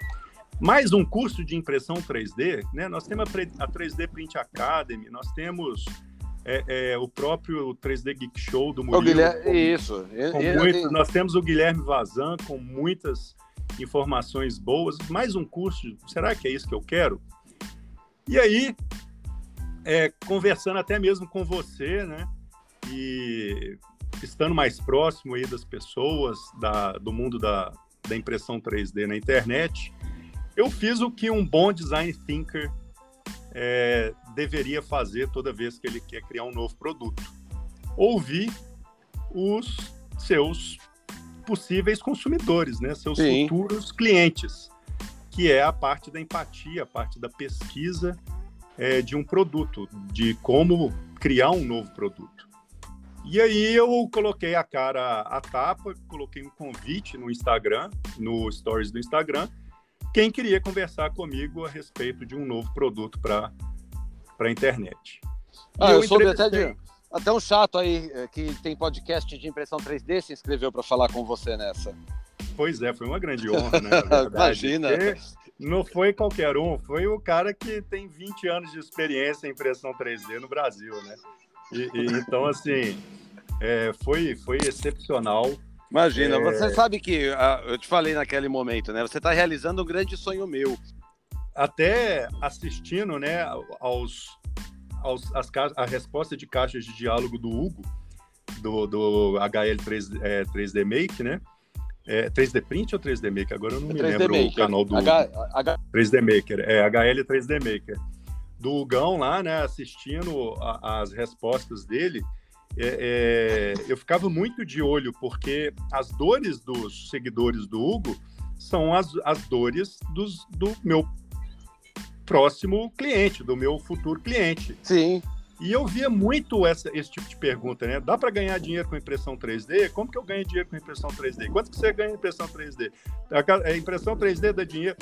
Mais um curso de impressão 3D, né? Nós temos a 3D Print Academy, nós temos é, é, o próprio 3D Geek Show do Murilo. O Guilherme, com, isso. Com eu, muito, eu Nós temos o Guilherme Vazan com muitas informações boas. Mais um curso, será que é isso que eu quero? E aí, é, conversando até mesmo com você, né? E estando mais próximo aí das pessoas, da, do mundo da, da impressão 3D na internet, eu fiz o que um bom design thinker é, deveria fazer toda vez que ele quer criar um novo produto. Ouvir os seus possíveis consumidores, né? seus Sim. futuros clientes, que é a parte da empatia, a parte da pesquisa é, de um produto, de como criar um novo produto. E aí eu coloquei a cara a tapa, coloquei um convite no Instagram, no stories do Instagram, quem queria conversar comigo a respeito de um novo produto para a internet. Ah, eu, eu soube até de até um chato aí eh, que tem podcast de impressão 3D se inscreveu para falar com você nessa. Pois é, foi uma grande honra, né? Imagina. não foi qualquer um, foi o cara que tem 20 anos de experiência em impressão 3D no Brasil, né? E, e, então, assim, é, foi, foi excepcional. Imagina, é... você sabe que uh, eu te falei naquele momento, né? Você está realizando um grande sonho meu. Até assistindo, né, aos, aos as, a resposta de caixas de diálogo do Hugo, do, do HL 3, é, 3D Make, né? É, 3D Print ou 3D Maker? Agora eu não me lembro Maker. o canal do H, H... 3D Maker. É, HL 3D Maker. Do Hugão lá, né, assistindo a, as respostas dele, é, é, eu ficava muito de olho, porque as dores dos seguidores do Hugo são as, as dores dos, do meu próximo cliente, do meu futuro cliente. Sim. E eu via muito essa, esse tipo de pergunta, né? Dá para ganhar dinheiro com impressão 3D? Como que eu ganho dinheiro com impressão 3D? Quanto que você ganha impressão 3D? A, a impressão 3D dá dinheiro?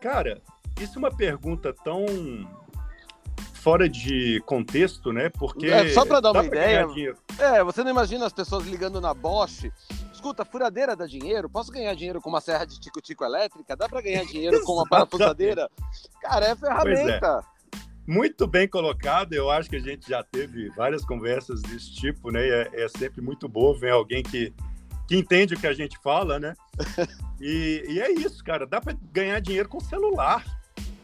Cara, isso é uma pergunta tão fora de contexto, né? Porque. É, só para dar uma ideia. É, você não imagina as pessoas ligando na Bosch. Escuta, furadeira dá dinheiro? Posso ganhar dinheiro com uma serra de tico-tico elétrica? Dá para ganhar dinheiro com uma parafusadeira? Cara, é ferramenta. É. Muito bem colocado, eu acho que a gente já teve várias conversas desse tipo, né? É, é sempre muito bom ver alguém que, que entende o que a gente fala, né? E, e é isso, cara, dá para ganhar dinheiro com celular.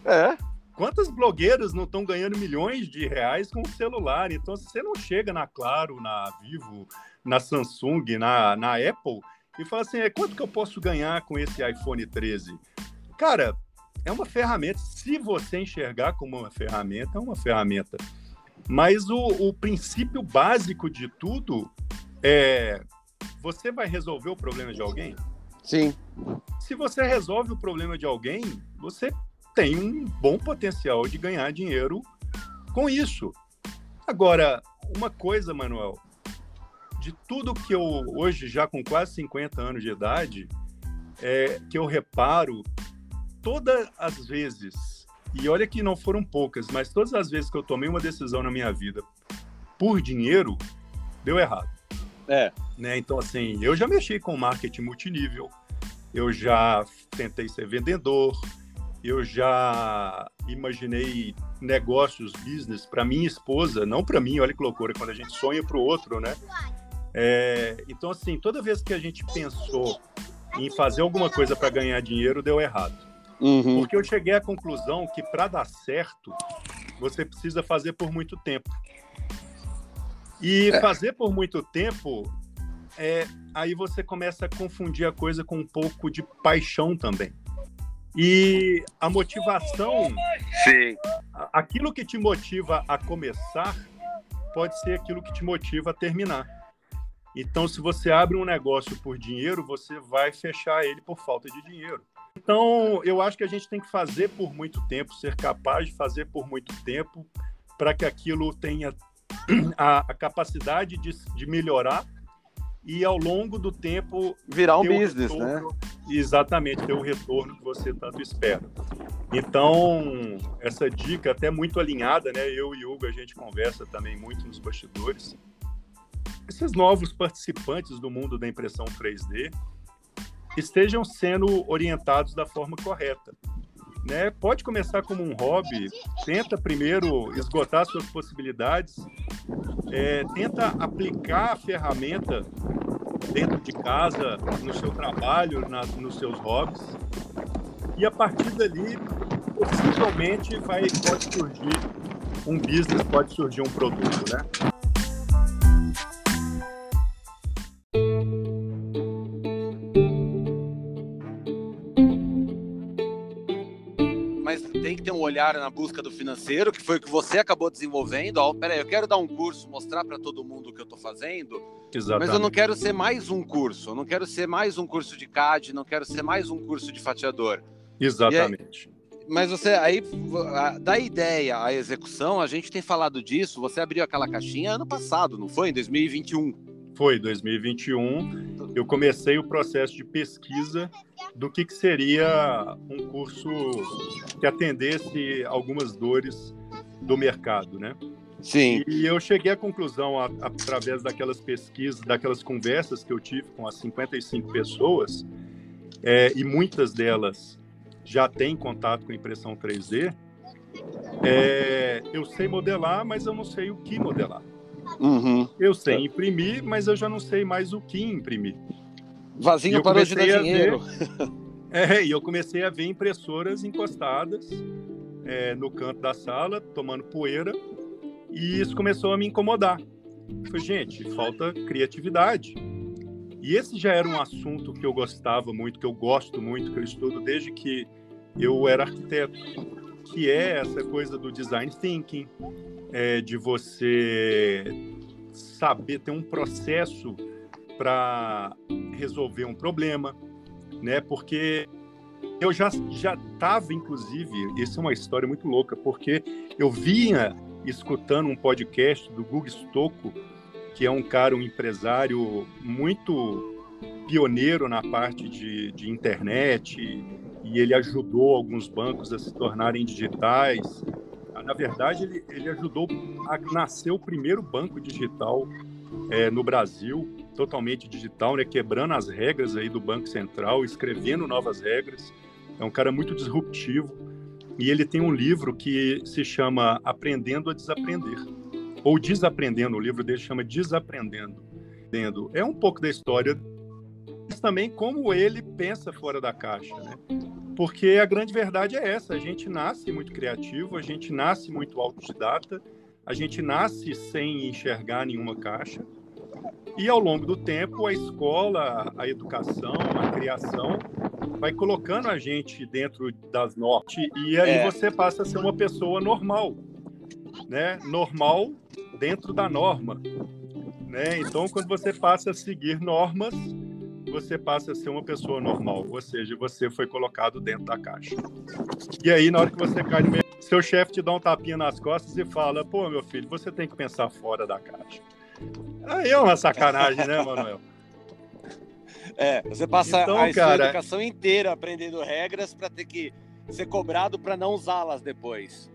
É. Quantas blogueiras não estão ganhando milhões de reais com o celular? Então, se você não chega na Claro, na Vivo, na Samsung, na, na Apple e fala assim: é, quanto que eu posso ganhar com esse iPhone 13? Cara, é uma ferramenta. Se você enxergar como uma ferramenta, é uma ferramenta. Mas o, o princípio básico de tudo é: você vai resolver o problema de alguém? Sim. Se você resolve o problema de alguém, você tem um bom potencial de ganhar dinheiro com isso. Agora, uma coisa, Manuel, de tudo que eu hoje, já com quase 50 anos de idade, é que eu reparo todas as vezes, e olha que não foram poucas, mas todas as vezes que eu tomei uma decisão na minha vida por dinheiro, deu errado. É. Né? Então, assim, eu já mexi com marketing multinível, eu já tentei ser vendedor, eu já imaginei negócios, business para minha esposa, não para mim, olha que loucura, quando a gente sonha para o outro, né? É, então, assim, toda vez que a gente pensou em fazer alguma coisa para ganhar dinheiro, deu errado. Uhum. Porque eu cheguei à conclusão que para dar certo, você precisa fazer por muito tempo. E é. fazer por muito tempo, é, aí você começa a confundir a coisa com um pouco de paixão também. E a motivação, Sim. aquilo que te motiva a começar, pode ser aquilo que te motiva a terminar. Então, se você abre um negócio por dinheiro, você vai fechar ele por falta de dinheiro. Então, eu acho que a gente tem que fazer por muito tempo, ser capaz de fazer por muito tempo, para que aquilo tenha a, a capacidade de, de, melhorar e, ao longo do tempo. Virar um business, né? Exatamente, ter o retorno que você tanto espera. Então, essa dica, até muito alinhada, né? Eu e Hugo, a gente conversa também muito nos bastidores esses novos participantes do mundo da impressão 3D estejam sendo orientados da forma correta. Né? Pode começar como um hobby, tenta primeiro esgotar suas possibilidades, é, tenta aplicar a ferramenta dentro de casa, no seu trabalho, na, nos seus hobbies, e a partir dali, possivelmente, vai, pode surgir um business, pode surgir um produto, né? Olhar na busca do financeiro, que foi o que você acabou desenvolvendo. Ó, peraí, eu quero dar um curso, mostrar para todo mundo o que eu estou fazendo. Exatamente. Mas eu não quero ser mais um curso, eu não quero ser mais um curso de CAD, não quero ser mais um curso de fatiador. Exatamente. Aí, mas você aí da ideia à execução, a gente tem falado disso. Você abriu aquela caixinha ano passado, não foi? Em 2021. Foi, 2021. Eu comecei o processo de pesquisa do que, que seria um curso que atendesse algumas dores do mercado, né? Sim. E eu cheguei à conclusão, através daquelas pesquisas, daquelas conversas que eu tive com as 55 pessoas, é, e muitas delas já têm contato com impressão 3D, é, eu sei modelar, mas eu não sei o que modelar. Uhum. Eu sei imprimir, mas eu já não sei mais o que imprimir. Vazinho parou de dar dinheiro. Ver... é, e eu comecei a ver impressoras encostadas é, no canto da sala, tomando poeira, e isso começou a me incomodar. Eu falei, gente, falta criatividade. E esse já era um assunto que eu gostava muito, que eu gosto muito, que eu estudo desde que eu era arquiteto, que é essa coisa do design thinking, é, de você saber ter um processo para resolver um problema, né? Porque eu já já estava, inclusive, isso é uma história muito louca, porque eu vinha escutando um podcast do Gugu Stocco, que é um cara, um empresário muito pioneiro na parte de, de internet, e ele ajudou alguns bancos a se tornarem digitais na verdade, ele, ele ajudou a nascer o primeiro banco digital é, no Brasil, totalmente digital, né, quebrando as regras aí do Banco Central, escrevendo novas regras. É um cara muito disruptivo. E ele tem um livro que se chama Aprendendo a Desaprender. Ou Desaprendendo, o livro dele chama Desaprendendo. É um pouco da história, mas também como ele pensa fora da caixa, né? Porque a grande verdade é essa: a gente nasce muito criativo, a gente nasce muito autodidata, a gente nasce sem enxergar nenhuma caixa. E ao longo do tempo, a escola, a educação, a criação vai colocando a gente dentro das normas e aí é. você passa a ser uma pessoa normal, né? Normal dentro da norma, né? Então, quando você passa a seguir normas, você passa a ser uma pessoa normal, ou seja, você foi colocado dentro da caixa. E aí, na hora que você cai no meio, seu chefe te dá um tapinha nas costas e fala: pô, meu filho, você tem que pensar fora da caixa. Aí é uma sacanagem, né, Manuel? É, você passa então, a cara, educação inteira aprendendo regras para ter que ser cobrado para não usá-las depois.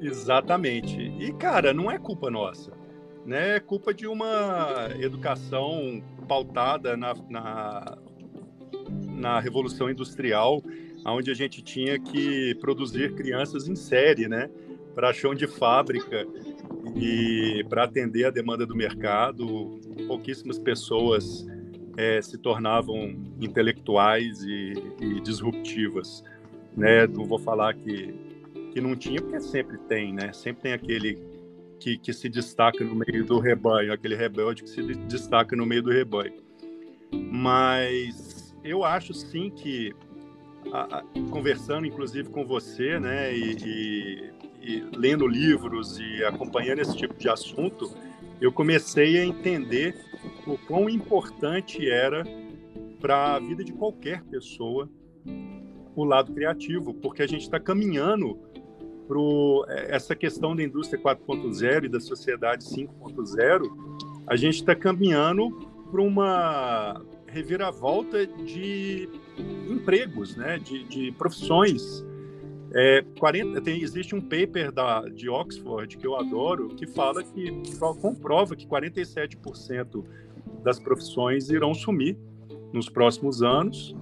Exatamente. E, cara, não é culpa nossa. Né? É culpa de uma educação pautada na, na, na Revolução Industrial, onde a gente tinha que produzir crianças em série, né? Para chão de fábrica. e para atender a demanda do mercado, pouquíssimas pessoas é, se tornavam intelectuais e, e, disruptivas. Né? Não vou falar que, que não tinha, porque sempre tem, né? Sempre tem aquele que, que se destaca no meio do rebanho, aquele rebelde que se destaca no meio do rebanho. Mas eu acho sim que, a, a, conversando inclusive com você, né, e, e, e lendo livros e acompanhando esse tipo de assunto, eu comecei a entender o quão importante era para a vida de qualquer pessoa o lado criativo, porque a gente está caminhando para é, essa questão da indústria 4.0 e da sociedade 5.0, a gente está caminhando para uma reviravolta de empregos, né, de, de profissões. É, 40, tem, existe um paper da, de Oxford que eu adoro que fala que comprova que 47% das profissões irão sumir nos próximos anos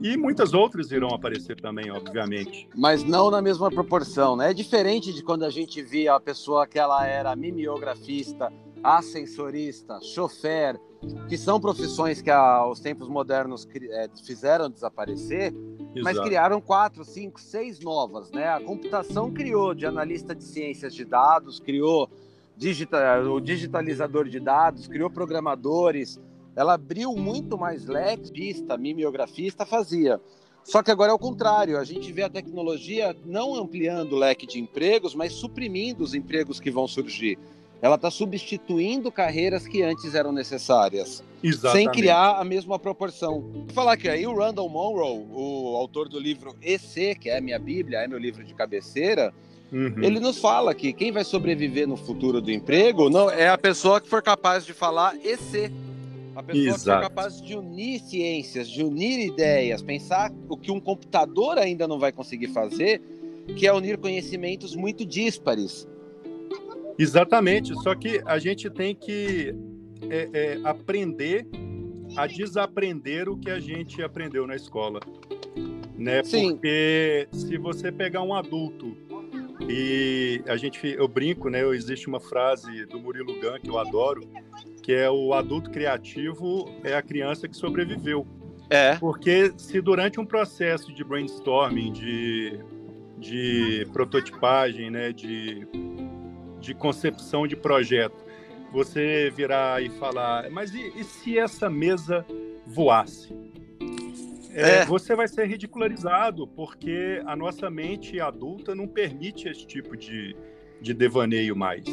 e muitas outras irão aparecer também, obviamente. Mas não na mesma proporção, né? É diferente de quando a gente via a pessoa que ela era mimeografista, ascensorista, chofer, que são profissões que a, os tempos modernos é, fizeram desaparecer, Exato. mas criaram quatro, cinco, seis novas, né? A computação criou de analista de ciências de dados, criou digital, o digitalizador de dados, criou programadores, ela abriu muito mais leques, pista, mimeografista fazia. Só que agora é o contrário, a gente vê a tecnologia não ampliando o leque de empregos, mas suprimindo os empregos que vão surgir. Ela está substituindo carreiras que antes eram necessárias, Exatamente. sem criar a mesma proporção. Vou falar que aí o Randall Monroe, o autor do livro EC, que é a minha Bíblia, é meu livro de cabeceira, Uhum. Ele nos fala que quem vai sobreviver no futuro do emprego não é a pessoa que for capaz de falar EC, a pessoa Exato. que é capaz de unir ciências, de unir ideias, pensar o que um computador ainda não vai conseguir fazer, que é unir conhecimentos muito díspares. Exatamente, só que a gente tem que é, é, aprender a desaprender o que a gente aprendeu na escola. Né? Sim. Porque se você pegar um adulto e a gente, eu brinco, né? Existe uma frase do Murilo Gun que eu adoro, que é o adulto criativo é a criança que sobreviveu. É. Porque se durante um processo de brainstorming, de, de prototipagem, né, de, de concepção de projeto, você virar e falar, mas e, e se essa mesa voasse? É, é. Você vai ser ridicularizado, porque a nossa mente adulta não permite esse tipo de, de devaneio mais.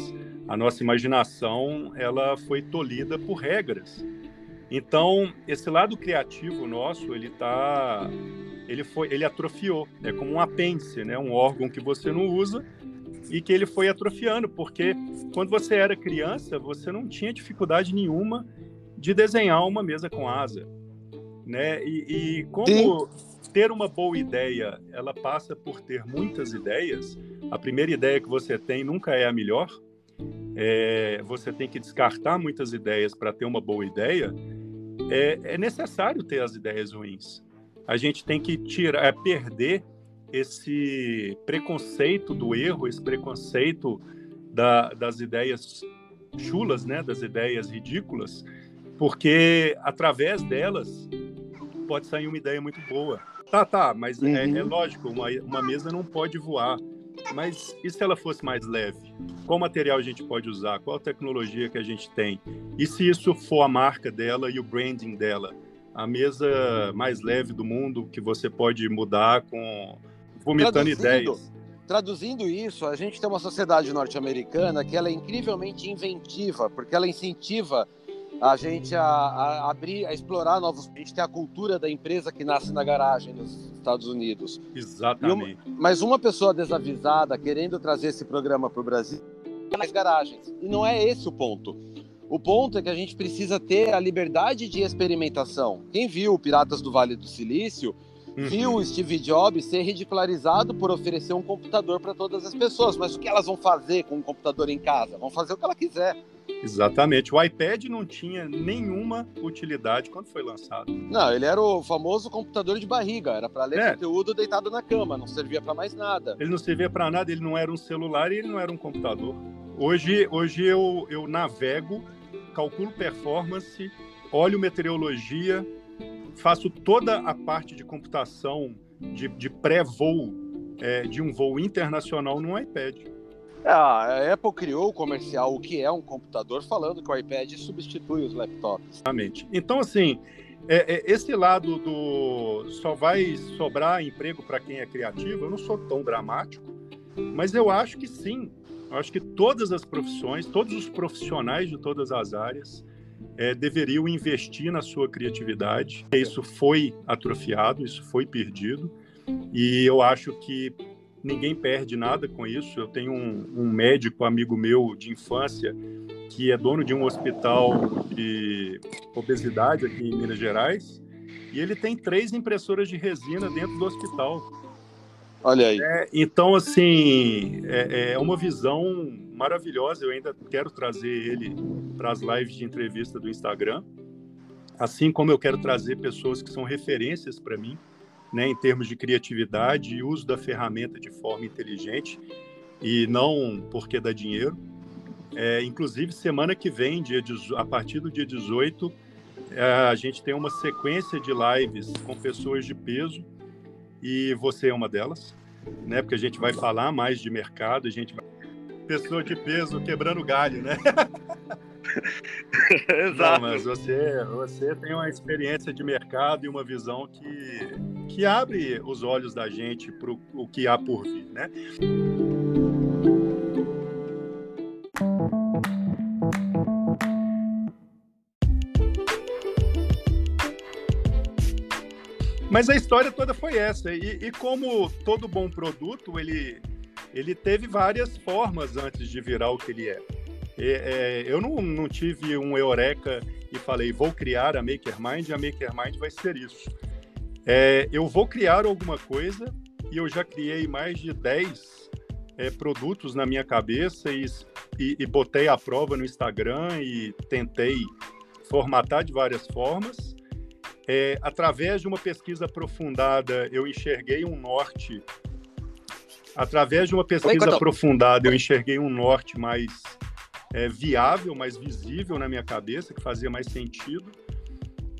A nossa imaginação ela foi tolhida por regras. Então, esse lado criativo nosso, ele tá ele foi ele atrofiou, é como um apêndice, né, um órgão que você não usa e que ele foi atrofiando, porque quando você era criança, você não tinha dificuldade nenhuma de desenhar uma mesa com asa, né? E, e como Sim ter uma boa ideia, ela passa por ter muitas ideias. A primeira ideia que você tem nunca é a melhor. É, você tem que descartar muitas ideias para ter uma boa ideia. É, é, necessário ter as ideias ruins. A gente tem que tirar, é, perder esse preconceito do erro, esse preconceito da, das ideias chulas, né, das ideias ridículas, porque através delas pode sair uma ideia muito boa. Tá, tá, mas uhum. é, é, uhum. lógico, uma, uma mesa não pode voar. Mas e se ela fosse mais leve? Qual material a gente pode usar? Qual tecnologia que a gente tem? E se isso for a marca dela e o branding dela? A mesa mais leve do mundo que você pode mudar com vomitando traduzindo, ideias. Traduzindo isso, a gente tem uma sociedade norte-americana que ela é incrivelmente inventiva, porque ela incentiva a gente a, a, abrir, a explorar novos. A gente tem a cultura da empresa que nasce na garagem nos Estados Unidos. Exatamente. Uma, mas uma pessoa desavisada querendo trazer esse programa para o Brasil nas garagens. E não é esse o ponto. O ponto é que a gente precisa ter a liberdade de experimentação. Quem viu Piratas do Vale do Silício. Viu o Steve Jobs ser ridicularizado por oferecer um computador para todas as pessoas. Mas o que elas vão fazer com um computador em casa? Vão fazer o que ela quiser. Exatamente. O iPad não tinha nenhuma utilidade quando foi lançado. Não, ele era o famoso computador de barriga. Era para ler é. conteúdo deitado na cama, não servia para mais nada. Ele não servia para nada, ele não era um celular e ele não era um computador. Hoje, hoje eu, eu navego, calculo performance, olho meteorologia, faço toda a parte de computação de, de pré-voo é, de um voo internacional no iPad. É, a Apple criou o comercial O que é um computador, falando que o iPad substitui os laptops. Exatamente. Então, assim, é, é, esse lado do só vai sobrar emprego para quem é criativo, eu não sou tão dramático, mas eu acho que sim. Eu acho que todas as profissões, todos os profissionais de todas as áreas é, deveriam investir na sua criatividade. Isso foi atrofiado, isso foi perdido, e eu acho que ninguém perde nada com isso. Eu tenho um, um médico amigo meu de infância que é dono de um hospital de obesidade aqui em Minas Gerais e ele tem três impressoras de resina dentro do hospital. Olha aí. É, então, assim, é, é, uma visão maravilhosa. Eu ainda quero trazer ele para as lives de entrevista do Instagram, assim como eu quero trazer pessoas que são referências para mim né, em termos de criatividade e uso da ferramenta de forma inteligente e não porque dá dinheiro. É, inclusive, semana que vem, dia, a partir do dia 18, é, a gente tem uma sequência de lives com pessoas de peso e você é uma delas, né? Porque a gente vai falar mais de mercado, a gente vai... Pessoa de peso quebrando galho, né? Exato. Não, mas você, você tem uma experiência de mercado e uma visão que, que abre os olhos da gente para o que há por vir, né? Mas a história toda foi essa. E, e, como todo bom produto, ele, ele teve várias formas antes de virar o que ele é. É, eu não, não tive um eureka e falei, vou criar a MakerMind e a MakerMind vai ser isso. É, eu vou criar alguma coisa e eu já criei mais de 10 é, produtos na minha cabeça e, e, e botei a prova no Instagram e tentei formatar de várias formas. É, através de uma pesquisa aprofundada, eu enxerguei um norte. Através de uma pesquisa aprofundada, eu enxerguei um norte mais é, viável, mais visível na minha cabeça, que fazia mais sentido.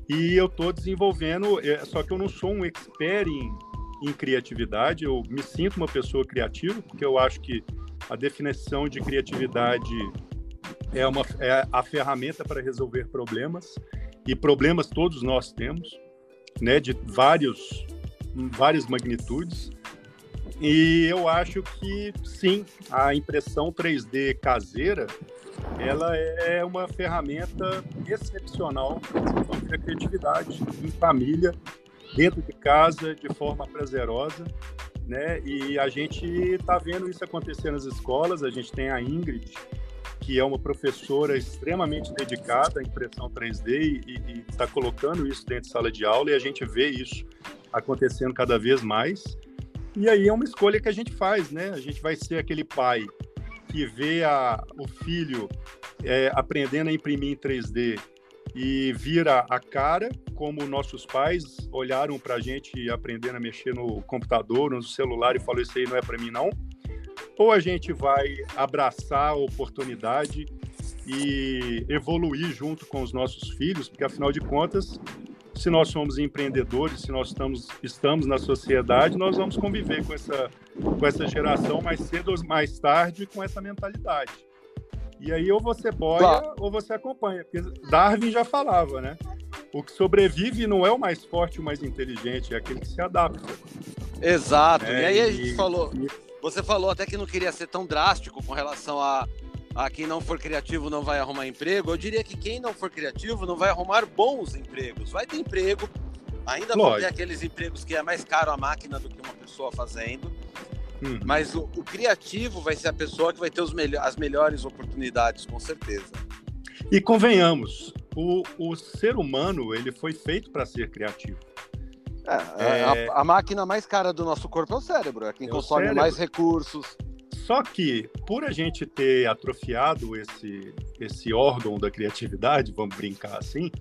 E eu estou desenvolvendo, é, só que eu não sou um expert em, em criatividade, eu me sinto uma pessoa criativa, porque eu acho que a definição de criatividade é, uma, é a ferramenta para resolver problemas, e problemas todos nós temos, né, de vários, várias magnitudes. E eu acho que sim, a impressão 3D caseira ela é uma ferramenta excepcional para a criatividade em família, dentro de casa, de forma prazerosa. Né? E a gente está vendo isso acontecer nas escolas. A gente tem a Ingrid, que é uma professora extremamente dedicada à impressão 3D e está colocando isso dentro de sala de aula, e a gente vê isso acontecendo cada vez mais. E aí é uma escolha que a gente faz, né? A gente vai ser aquele pai que vê a, o filho é, aprendendo a imprimir em 3D e vira a cara, como nossos pais olharam para a gente aprendendo a mexer no computador, no celular e falou: Isso aí não é para mim, não. Ou a gente vai abraçar a oportunidade e evoluir junto com os nossos filhos, porque afinal de contas, se nós somos empreendedores, se nós estamos, estamos na sociedade, nós vamos conviver com essa, com essa geração mais cedo ou mais tarde com essa mentalidade. E aí ou você boia claro. ou você acompanha. Porque Darwin já falava, né? O que sobrevive não é o mais forte, o mais inteligente, é aquele que se adapta. Exato. É, e aí a gente e, falou. Você falou até que não queria ser tão drástico com relação a ah, quem não for criativo não vai arrumar emprego, eu diria que quem não for criativo não vai arrumar bons empregos. Vai ter emprego, ainda Lógico. vão ter aqueles empregos que é mais caro a máquina do que uma pessoa fazendo. Hum. Mas o, o, criativo vai ser a pessoa que vai ter as melhores oportunidades, com certeza. E convenhamos, o, o ser humano ele foi feito para ser criativo. É, é... A, a, máquina mais cara do nosso corpo é o cérebro, é quem é consome mais recursos. Só que, por a gente ter atrofiado esse, esse órgão da criatividade, vamos brincar assim,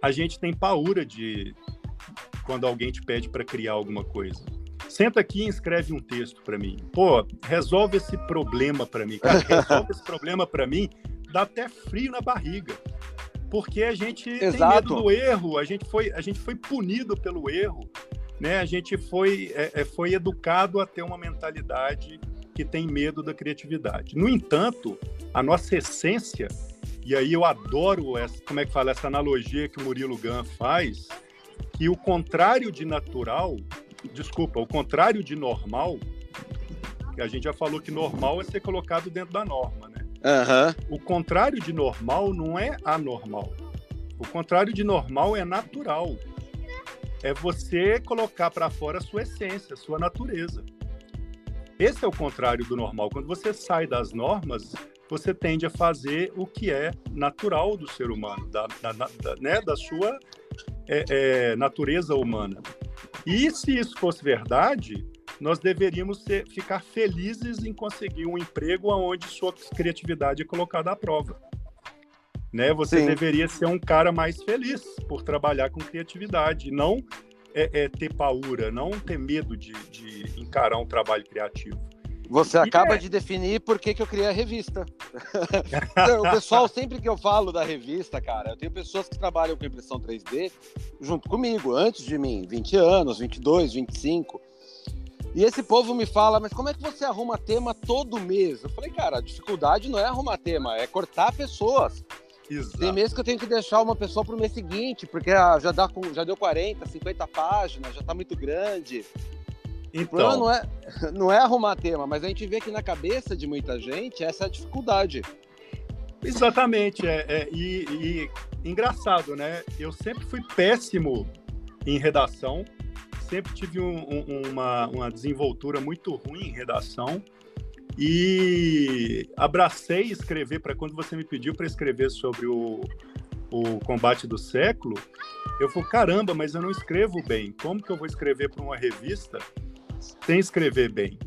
a gente tem paura de quando alguém te pede para criar alguma coisa. Senta aqui e escreve um texto para mim. Pô, resolve esse problema para mim. Cara, resolve esse problema para mim. Dá até frio na barriga. Porque a gente Exato. tem medo do erro, a gente foi, a gente foi punido pelo erro, né? A gente foi, é, é foi educado a ter uma mentalidade que tem medo da criatividade. No entanto, a nossa essência, e aí eu adoro essa, como é que fala essa analogia que o Murilo Gun faz, que o contrário de natural, desculpa, o contrário de normal, que a gente já falou que normal é ser colocado dentro da norma, né? Uhum. O contrário de normal não é anormal. O contrário de normal é natural. É você colocar para fora a sua essência, a sua natureza. Esse é o contrário do normal. Quando você sai das normas, você tende a fazer o que é natural do ser humano, da, da, da, né, da sua é, é, natureza humana. E se isso fosse verdade, nós deveríamos ser, ficar felizes em conseguir um emprego onde sua criatividade é colocada à prova. Né? Você Sim. deveria ser um cara mais feliz por trabalhar com criatividade, não é, é ter paura, não ter medo de, de encarar um trabalho criativo. Você acaba é. de definir por que, que eu criei a revista. o pessoal, sempre que eu falo da revista, cara, eu tenho pessoas que trabalham com impressão 3D junto comigo, antes de mim, 20 anos, 22, 25. E esse povo me fala, mas como é que você arruma tema todo mês? Eu falei, cara, a dificuldade não é arrumar tema, é cortar pessoas. Exato. Tem mês que eu tenho que deixar uma pessoa para o mês seguinte, porque ah, já, dá, já deu 40, 50 páginas, já está muito grande. Então, não é, não é arrumar tema, mas a gente vê que na cabeça de muita gente essa é a dificuldade. Exatamente, é, é e, e, engraçado, né? Eu sempre fui péssimo em redação, sempre tive um, um, uma, uma desenvoltura muito ruim em redação e abracei escrever para quando você me pediu para escrever sobre o, o combate do século, eu falei, caramba, mas eu não escrevo bem. Como que eu vou escrever para uma revista sem escrever bem?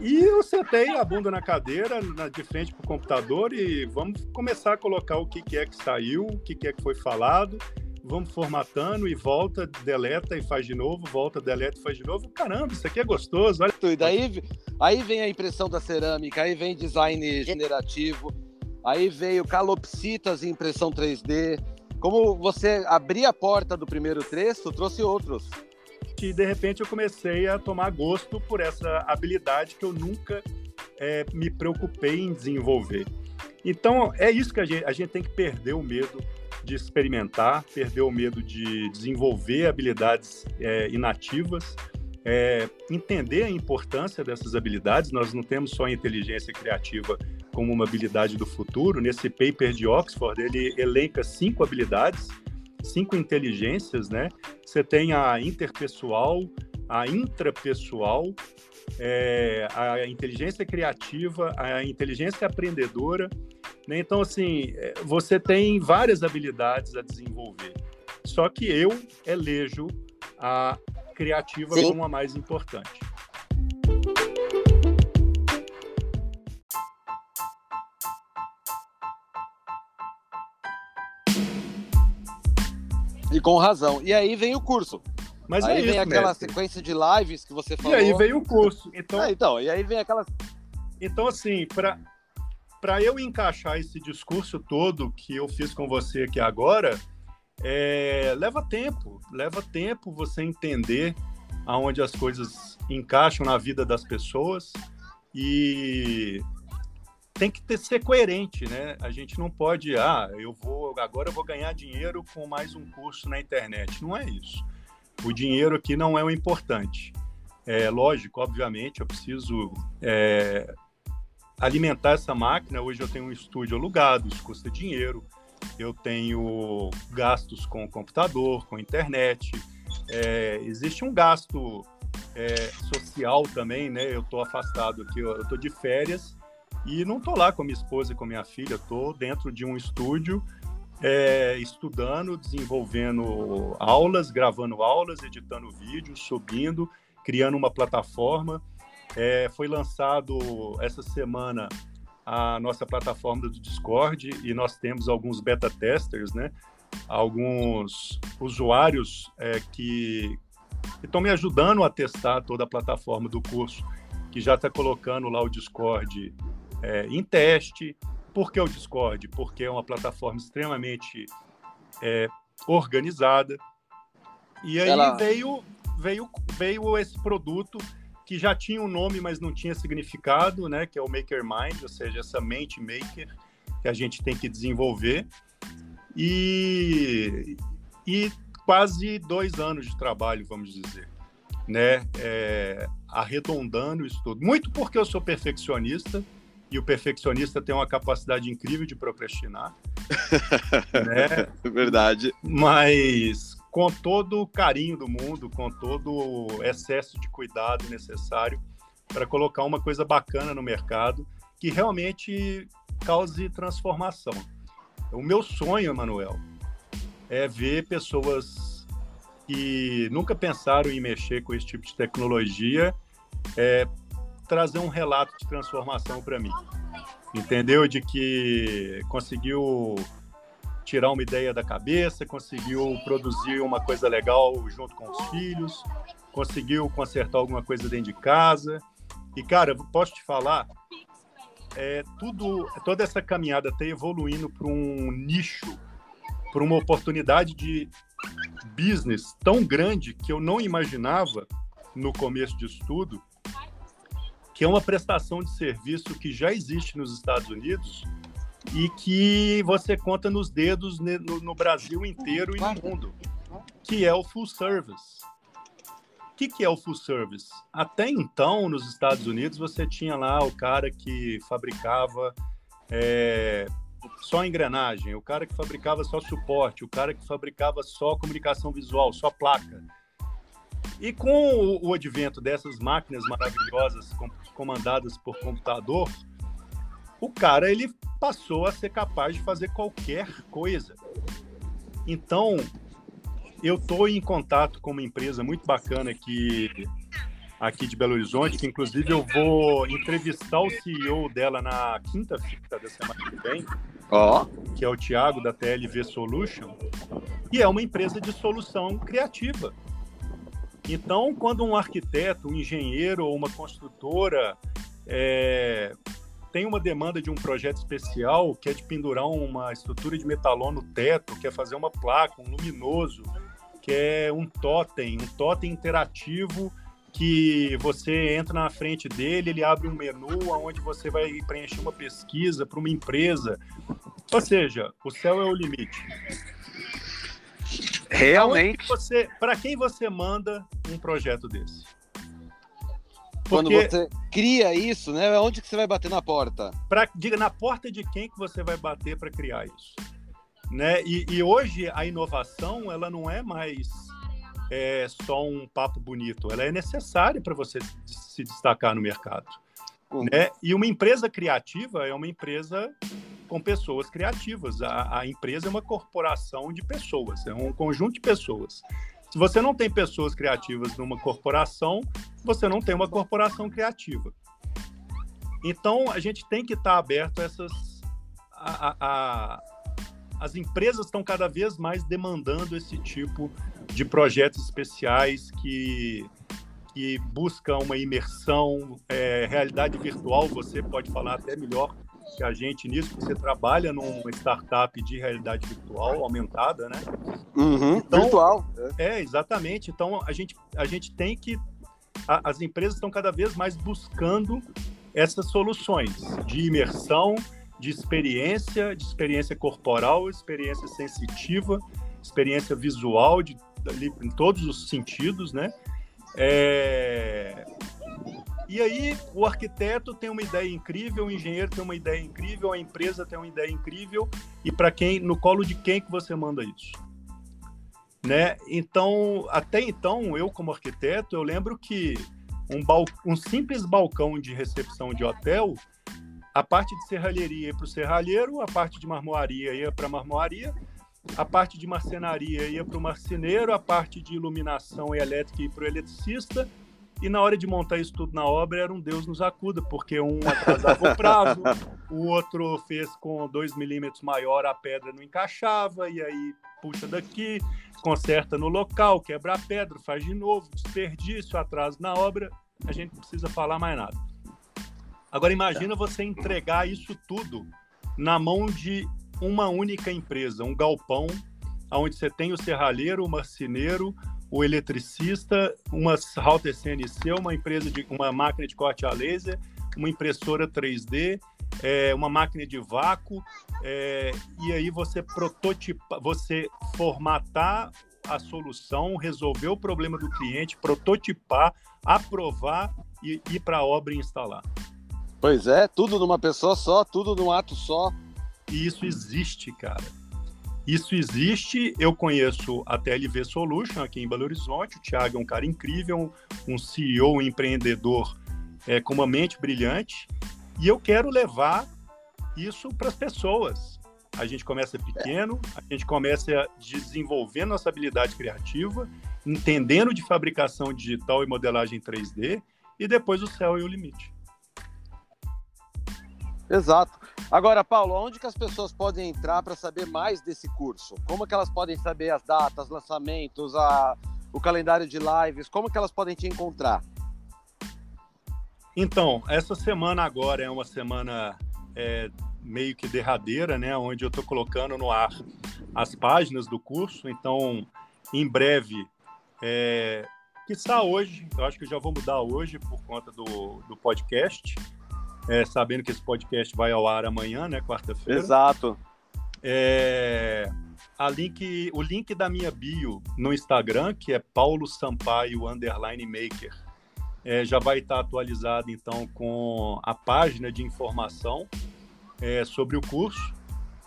E eu sentei a bunda na cadeira, na, de frente para o computador e vamos começar a colocar o que, que é que saiu, o que, que é que foi falado vamos formatando e volta, deleta e faz de novo, volta, deleta e faz de novo. Caramba, isso aqui é gostoso. Olha. E daí aí vem a impressão da cerâmica, aí vem design generativo, aí veio calopsitas em impressão 3D. Como você abria a porta do primeiro texto, trouxe outros. E de repente eu comecei a tomar gosto por essa habilidade que eu nunca é, me preocupei em desenvolver. Então é isso que a gente, a gente tem que perder o medo de experimentar, perder o medo de desenvolver habilidades é, inativas, é, entender a importância dessas habilidades. Nós não temos só a inteligência criativa como uma habilidade do futuro. Nesse paper de Oxford, ele elenca cinco habilidades, cinco inteligências, né? Você tem a interpessoal, a intrapessoal, é, a inteligência criativa, a inteligência aprendedora. Né? Então, assim, é, você tem várias habilidades a desenvolver. Só que eu elejo a criativa Sim. como a mais importante. E com razão. E aí vem o curso. Mas aí é vem isso, aquela mestre. sequência de lives que você falou. E aí vem o curso. Então, ah, então e aí vem aquela. Então, assim, para para eu encaixar esse discurso todo que eu fiz com você aqui agora, é, leva tempo. Leva tempo você entender aonde as coisas encaixam na vida das pessoas e tem que ter, ser coerente, né? A gente não pode, ah, eu vou agora eu vou ganhar dinheiro com mais um curso na internet. Não é isso. O dinheiro aqui não é o importante. É lógico, obviamente, eu preciso é, alimentar essa máquina. Hoje eu tenho um estúdio alugado, isso custa dinheiro. Eu tenho gastos com o computador, com a internet. É, existe um gasto é, social também, né? Eu estou afastado aqui, eu estou de férias e não estou lá com minha esposa e com minha filha. Estou dentro de um estúdio é, estudando, desenvolvendo aulas, gravando aulas, editando vídeos, subindo, criando uma plataforma. É, foi lançado essa semana a nossa plataforma do Discord e nós temos alguns beta testers, né? Alguns usuários é, que estão me ajudando a testar toda a plataforma do curso, que já está colocando lá o Discord é, em teste. Por que o Discord? Porque é uma plataforma extremamente é, organizada. E aí Ela... veio, veio, veio esse produto que já tinha um nome, mas não tinha significado, né? Que é o Maker Mind, ou seja, essa mente maker que a gente tem que desenvolver. E, e quase dois anos de trabalho, vamos dizer, né? É, arredondando isso tudo. Muito porque eu sou perfeccionista e o perfeccionista tem uma capacidade incrível de procrastinar. né? Verdade. Mas com todo o carinho do mundo, com todo o excesso de cuidado necessário para colocar uma coisa bacana no mercado que realmente cause transformação. O meu sonho, Manuel, é ver pessoas que nunca pensaram em mexer com esse tipo de tecnologia é, trazer um relato de transformação para mim. Entendeu? De que conseguiu tirar uma ideia da cabeça, conseguiu produzir uma coisa legal junto com os filhos, conseguiu consertar alguma coisa dentro de casa. E, cara, posso te falar, é, tudo, toda essa caminhada está evoluindo para um nicho, para uma oportunidade de business tão grande que eu não imaginava no começo de estudo que é uma prestação de serviço que já existe nos Estados Unidos e que você conta nos dedos no, no Brasil inteiro e no mundo, que é o full service. O que, que é o full service? Até então, nos Estados Unidos, você tinha lá o cara que fabricava é, só engrenagem, o cara que fabricava só suporte, o cara que fabricava só comunicação visual, só placa. E com o, o advento dessas máquinas maravilhosas comandadas por computador, o cara ele passou a ser capaz de fazer qualquer coisa. Então, eu estou em contato com uma empresa muito bacana aqui, aqui de Belo Horizonte, que inclusive eu vou entrevistar o CEO dela na quinta-feira da semana que vem, oh. que é o Thiago da TLV Solution, e é uma empresa de solução criativa. Então, quando um arquiteto, um engenheiro ou uma construtora é, tem uma demanda de um projeto especial, que é de pendurar uma estrutura de metalon no teto, quer fazer uma placa, um luminoso, que é um totem, um totem interativo que você entra na frente dele, ele abre um menu onde você vai preencher uma pesquisa para uma empresa. Ou seja, o céu é o limite. Realmente. Para quem você manda um projeto desse? Porque... Quando você cria isso, né? Onde que você vai bater na porta? Pra, diga na porta de quem que você vai bater para criar isso, né? E, e, hoje a inovação ela não é mais é, só um papo bonito, ela é necessária para você se destacar no mercado, uhum. né? E uma empresa criativa é uma empresa com pessoas criativas. A, a, empresa é uma corporação de pessoas, é um conjunto de pessoas. Se você não tem pessoas criativas numa corporação, você não tem uma corporação criativa. Então, a gente tem que estar aberto a essas. A, a, as empresas estão cada vez mais demandando esse tipo de projetos especiais que, que buscam uma imersão, é, realidade virtual. Você pode falar até melhor que a gente nisso, você trabalha numa startup de realidade virtual aumentada, né? Uhum, então, virtual. É. é. exatamente. Então, a gente, a gente tem que... A, as empresas estão cada vez mais buscando essas soluções de imersão, de experiência, de experiência corporal, experiência sensitiva, experiência visual, de, de em todos os sentidos, né? É, e aí o arquiteto tem uma ideia incrível, o engenheiro tem uma ideia incrível, a empresa tem uma ideia incrível, e para quem, no colo de quem que você manda isso? Né? Então, até então, eu como arquiteto, eu lembro que um, um simples balcão de recepção de hotel, a parte de serralheria ia para o serralheiro, a parte de marmoaria ia para a marmoaria, a parte de marcenaria ia para o marceneiro, a parte de iluminação e elétrica ia para o eletricista, e na hora de montar isso tudo na obra, era um Deus nos acuda, porque um atrasava o prazo, o outro fez com 2 milímetros maior, a pedra não encaixava, e aí puxa daqui, conserta no local, quebra a pedra, faz de novo, desperdício, atraso na obra, a gente não precisa falar mais nada. Agora imagina você entregar isso tudo na mão de uma única empresa, um galpão, onde você tem o serralheiro, o marceneiro, o eletricista, uma router CNC, uma empresa de uma máquina de corte a laser, uma impressora 3D, é, uma máquina de vácuo, é, e aí você prototipa, você formatar a solução, resolver o problema do cliente, prototipar, aprovar e ir para a obra e instalar. Pois é, tudo numa pessoa só, tudo num ato só. E isso existe, cara. Isso existe. Eu conheço a TLV Solution aqui em Belo Horizonte. O Thiago é um cara incrível, um CEO, um empreendedor é, com uma mente brilhante. E eu quero levar isso para as pessoas. A gente começa pequeno, a gente começa desenvolvendo nossa habilidade criativa, entendendo de fabricação digital e modelagem 3D, e depois o céu é o limite. Exato. Agora, Paulo, onde que as pessoas podem entrar para saber mais desse curso? Como que elas podem saber as datas, lançamentos, a, o calendário de lives? Como que elas podem te encontrar? Então, essa semana agora é uma semana é, meio que derradeira, né? Onde eu estou colocando no ar as páginas do curso. Então, em breve, é, que está hoje, eu acho que eu já vou mudar hoje por conta do, do podcast, é, sabendo que esse podcast vai ao ar amanhã, né? Quarta-feira. Exato. É, a link, o link da minha bio no Instagram, que é Paulo Sampaio Underline Maker é, já vai estar atualizado então com a página de informação é, sobre o curso.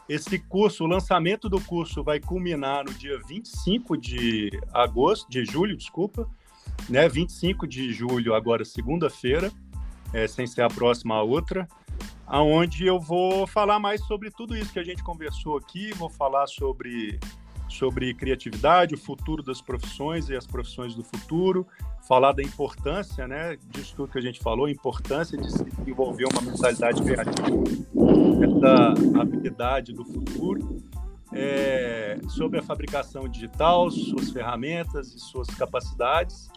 Esse curso, o lançamento do curso vai culminar no dia 25 de agosto, de julho, desculpa, né? 25 de julho, agora segunda-feira, é, sem ser a próxima a outra, aonde eu vou falar mais sobre tudo isso que a gente conversou aqui, vou falar sobre sobre criatividade, o futuro das profissões e as profissões do futuro, falar da importância, né, disso tudo que a gente falou, a importância de se desenvolver uma mentalidade criativa, essa habilidade do futuro, é, sobre a fabricação digital, suas ferramentas e suas capacidades.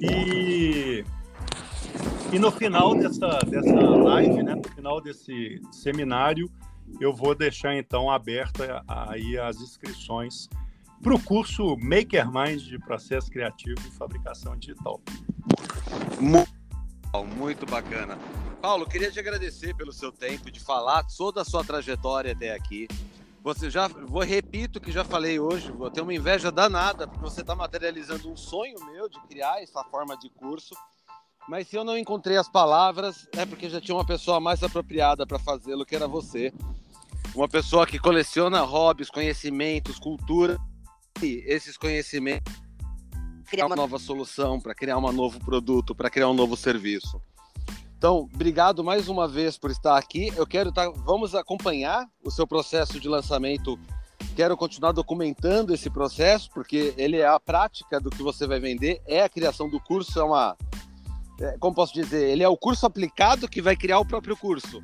E, e no final dessa, dessa live, né, no final desse seminário, eu vou deixar então aberta aí as inscrições para o curso Maker Mind de processo criativo e fabricação digital. Muito bacana. Paulo, queria te agradecer pelo seu tempo de falar toda a sua trajetória até aqui. Você já, vou repito que já falei hoje, vou ter uma inveja danada porque você está materializando um sonho meu de criar essa forma de curso. Mas se eu não encontrei as palavras, é porque já tinha uma pessoa mais apropriada para fazê-lo, que era você. Uma pessoa que coleciona hobbies, conhecimentos, cultura esses conhecimentos criar uma nova solução, para criar um novo produto, para criar um novo serviço. Então, obrigado mais uma vez por estar aqui. Eu quero estar, tá, vamos acompanhar o seu processo de lançamento. Quero continuar documentando esse processo, porque ele é a prática do que você vai vender, é a criação do curso, é uma como posso dizer, ele é o curso aplicado que vai criar o próprio curso.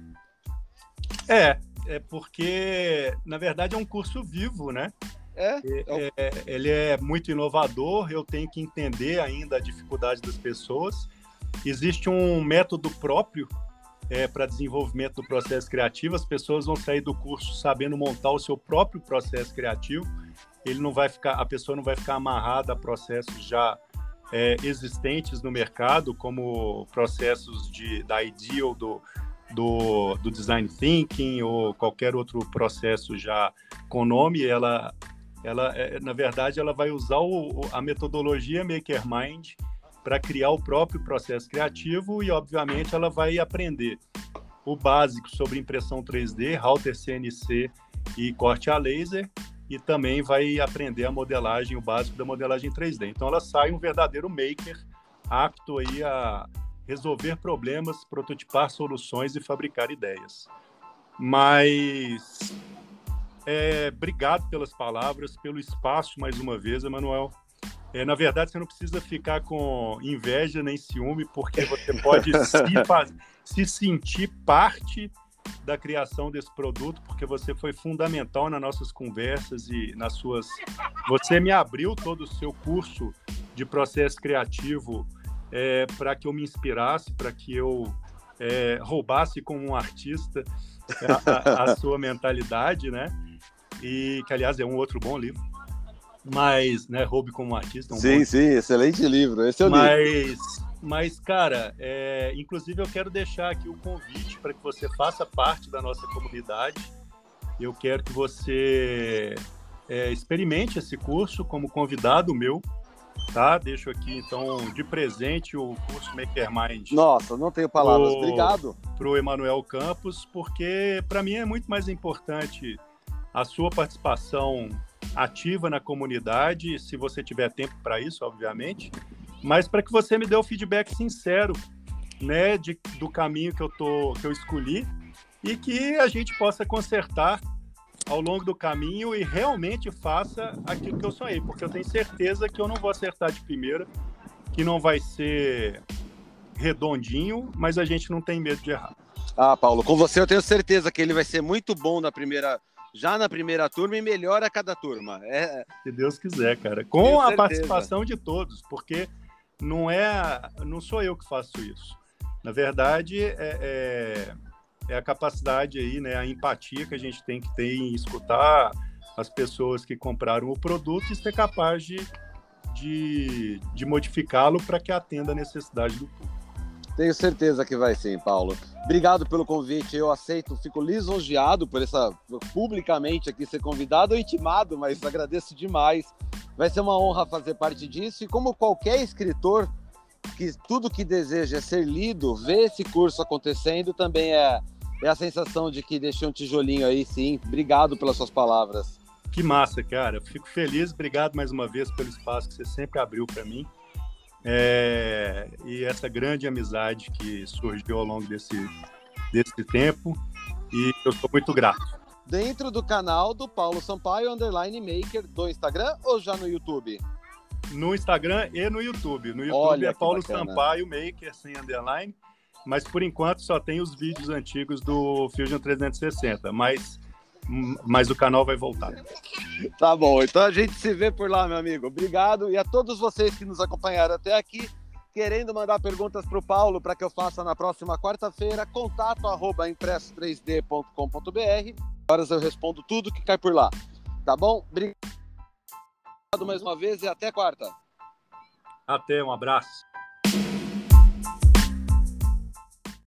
É, é porque na verdade é um curso vivo, né? É, é, é, ele é muito inovador, eu tenho que entender ainda a dificuldade das pessoas. Existe um método próprio é, para desenvolvimento do processo criativo. As pessoas vão sair do curso sabendo montar o seu próprio processo criativo. Ele não vai ficar, a pessoa não vai ficar amarrada a processos já é, existentes no mercado, como processos de, da Ideal, do, do, do design thinking ou qualquer outro processo já com nome. Ela ela, é, na verdade, ela vai usar o, a metodologia MakerMind para criar o próprio processo criativo e, obviamente, ela vai aprender o básico sobre impressão 3D, router CNC e corte a laser e também vai aprender a modelagem, o básico da modelagem 3D. Então, ela sai um verdadeiro maker apto aí a resolver problemas, prototipar soluções e fabricar ideias. Mas é, obrigado pelas palavras, pelo espaço mais uma vez, Emanuel. É, na verdade, você não precisa ficar com inveja nem ciúme, porque você pode se, se sentir parte da criação desse produto, porque você foi fundamental nas nossas conversas e nas suas. Você me abriu todo o seu curso de processo criativo é, para que eu me inspirasse, para que eu é, roubasse como um artista a, a, a, sua mentalidade, né? E que, aliás, é um outro bom livro. Mas, né, Roube como artista. É um sim, sim, excelente livro. Esse é o mas, livro. Mas, cara, é, inclusive eu quero deixar aqui o convite para que você faça parte da nossa comunidade. Eu quero que você é, experimente esse curso como convidado meu tá? Deixo aqui, então, de presente o curso Makermind. Nossa, não tenho palavras. Pro, Obrigado. Para o Emanuel Campos, porque para mim é muito mais importante a sua participação ativa na comunidade, se você tiver tempo para isso, obviamente, mas para que você me dê o feedback sincero, né, de, do caminho que eu tô, que eu escolhi e que a gente possa consertar ao longo do caminho e realmente faça aquilo que eu sonhei, porque eu tenho certeza que eu não vou acertar de primeira, que não vai ser redondinho, mas a gente não tem medo de errar. Ah, Paulo, com você eu tenho certeza que ele vai ser muito bom na primeira, já na primeira turma e melhor a cada turma. É... Se Deus quiser, cara. Com a participação de todos, porque não é, não sou eu que faço isso. Na verdade, é, é é a capacidade aí, né, a empatia que a gente tem que ter em escutar as pessoas que compraram o produto e ser capaz de, de, de modificá-lo para que atenda a necessidade do público. Tenho certeza que vai sim, Paulo. Obrigado pelo convite, eu aceito, fico lisonjeado por essa publicamente aqui ser convidado ou intimado, mas agradeço demais. Vai ser uma honra fazer parte disso e como qualquer escritor que tudo que deseja é ser lido, ver esse curso acontecendo também é é a sensação de que deixei um tijolinho aí, sim. Obrigado pelas suas palavras. Que massa, cara. Fico feliz. Obrigado mais uma vez pelo espaço que você sempre abriu para mim. É... E essa grande amizade que surgiu ao longo desse, desse tempo. E eu sou muito grato. Dentro do canal do Paulo Sampaio, underline maker, do Instagram ou já no YouTube? No Instagram e no YouTube. No YouTube Olha, é Paulo bacana. Sampaio Maker, sem underline mas por enquanto só tem os vídeos antigos do Fusion 360, mas, mas o canal vai voltar. Tá bom, então a gente se vê por lá, meu amigo. Obrigado e a todos vocês que nos acompanharam até aqui. Querendo mandar perguntas para o Paulo para que eu faça na próxima quarta-feira, contato arroba impresso3d.com.br. Horas eu respondo tudo que cai por lá. Tá bom? Obrigado mais uma vez e até quarta. Até, um abraço.